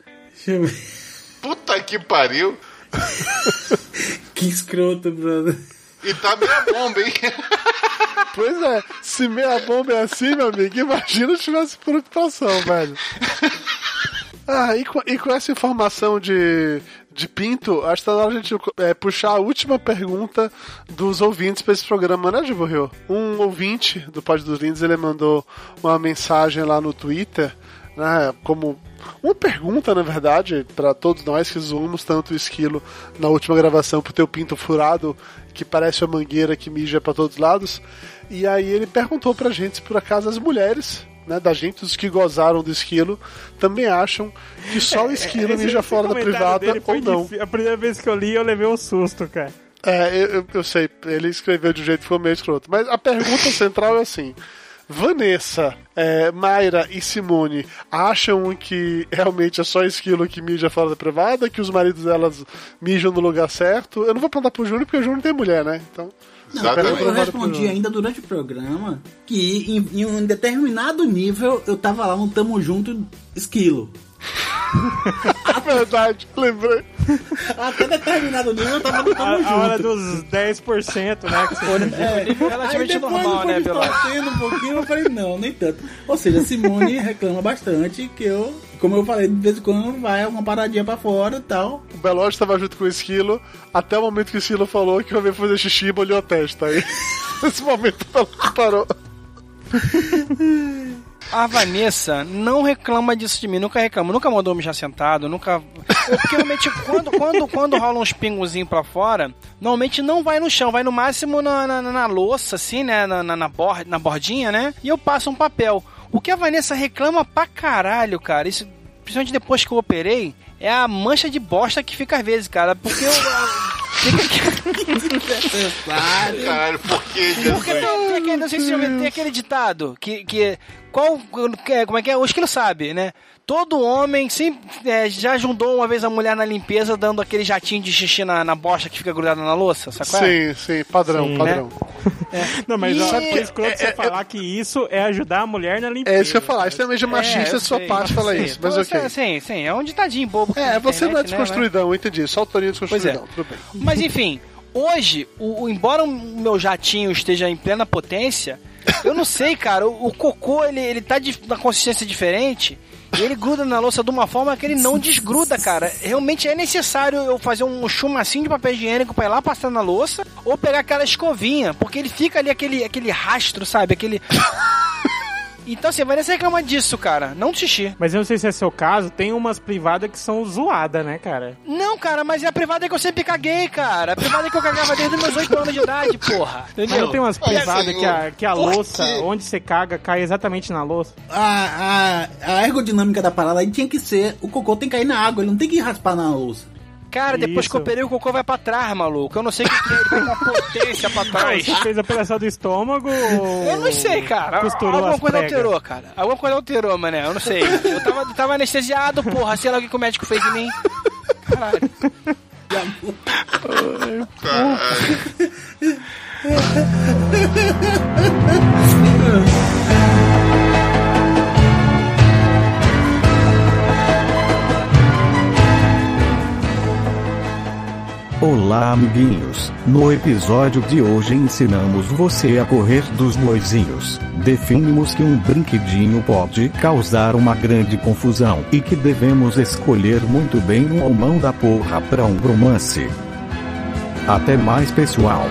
C: Puta que pariu. [LAUGHS]
E: Que escroto, brother.
C: E tá meia bomba, hein? [LAUGHS]
B: Pois é, se meia bomba é assim, meu amigo, imagina se tivesse preocupação, velho. Ah, e com, e com essa informação de, de pinto, acho que tá na hora de a gente é, puxar a última pergunta dos ouvintes pra esse programa, né, Divo Rio? Um ouvinte do Pod dos Lindos, ele mandou uma mensagem lá no Twitter né, como uma pergunta, na verdade, para todos nós que zoamos tanto o esquilo na última gravação por ter o pinto furado, que parece uma mangueira que mija para todos lados. E aí ele perguntou pra gente se por acaso as mulheres, né, da gente, os que gozaram do esquilo, também acham que só o esquilo
D: Esse-
B: mija fora da privada ou não.
D: difí- A primeira vez que eu li, eu levei um susto, cara.
B: É, eu, eu- eu sei, ele escreveu de um jeito que ficou meio escroto. Mas a pergunta central é assim: Vanessa, é, Mayra e Simone acham que realmente é só esquilo que mija fora da privada, que os maridos delas mijam no lugar certo? Eu não vou perguntar pro Júnior porque o Júnior tem mulher, né? Então.
E: Não,
C: Exatamente.
E: eu, respondi ainda durante o programa que em, em um determinado nível eu tava lá no Tamo Junto esquilo. [LAUGHS]
B: É verdade, lembrei.
E: Até determinado nível eu tava no Tamo
D: A,
E: Junto.
D: a hora dos 10%, né? Que você...
E: É, [LAUGHS]
F: relativamente
E: aí depois
F: normal, né,
E: torcendo um pouquinho, eu falei, não, nem tanto. Ou seja, Simone reclama bastante que eu, como eu falei, de vez em quando vai uma paradinha pra fora e tal.
B: O Belote estava junto com o esquilo até o momento que o esquilo falou que eu veio fazer xixi e molhou a testa. Aí, [LAUGHS] nesse momento, o parou.
F: A Vanessa não reclama disso de mim, nunca reclama, nunca mandou me já sentado, nunca. Porque normalmente quando, quando, quando rola uns pingozinhos pra fora, normalmente não vai no chão, vai no máximo na, na, na louça, assim, né? Na, na, na, bor- na bordinha, né? E eu passo um papel. O que a Vanessa reclama pra caralho, cara, isso, principalmente depois que eu operei, é a mancha de bosta que fica às vezes, cara. Porque eu.
C: Caralho, por que,
F: Porque tem, aquele, não sei se você já tem aquele ditado que, que qual que é- como é que é? O esquilo sabe, né? Todo homem sempre é, já juntou uma vez a mulher na limpeza dando aquele jatinho de xixi na, na bosta que fica grudada na louça, sacou?
B: Sim, sim, padrão,
D: Sim,
B: padrão.
D: Não, mas
F: E- Sabe
D: é escroto você falar que isso é ajudar a mulher na limpeza.
B: É isso que eu ia falar, isso é meio de machista de sua
F: sei,
B: parte falar
F: sei.
B: isso, mas ok.
F: Sim, sim, é um ditadinho bobo. que
B: É,
F: tem
B: você
F: na
B: não é
F: internet, né,
B: desconstruidão, eu entendi. Só autorinho desconstruidão,
F: Pois
B: tudo bem.
F: Mas enfim, hoje, o, o- embora o meu jatinho esteja em plena potência, eu não sei, cara, o, o cocô ele, ele tá de uma consistência diferente. Ele gruda na louça de uma forma que ele não desgruda, cara. Realmente é necessário eu fazer um chumacinho de papel higiênico pra ir lá passar na louça ou pegar aquela escovinha, porque ele fica ali aquele, aquele rastro, sabe? Aquele. Então você vai nessa reclamar disso, cara. Não de xixi.
D: Mas eu não sei se é seu caso, tem umas privadas que são zoadas, né, cara?
F: Não, cara, mas é a privada que eu sempre caguei, cara. A privada que eu cagava desde os meus 8 anos de idade, porra.
D: Mas
F: Entendeu?
D: não tem umas privadas
C: Senhor,
D: que a, que a louça,
C: quê?
D: onde você caga, cai exatamente na louça?
E: A, a, a ergodinâmica da parada aí tinha que ser, o cocô tem que cair na água, ele não tem que raspar na louça.
F: Cara, depois
D: Isso.
F: que eu operei, o cocô vai pra trás, maluco. Eu não sei o que, que é, ele vai com potência pra trás.
D: Você fez a operação do estômago ou...
F: Eu não sei, cara.
D: Costurou
F: Alguma coisa
D: pregas?
F: alterou, cara. Alguma coisa alterou, mané. Eu não sei. Eu tava, tava anestesiado, porra. Sei lá o que que o médico fez em mim. Caralho. [LAUGHS]
H: Olá, amiguinhos. No episódio de hoje ensinamos você a correr dos boizinhos. Definimos que um brinquedinho pode causar uma grande confusão e que devemos escolher muito bem um mão da porra para um romance. Até mais, pessoal.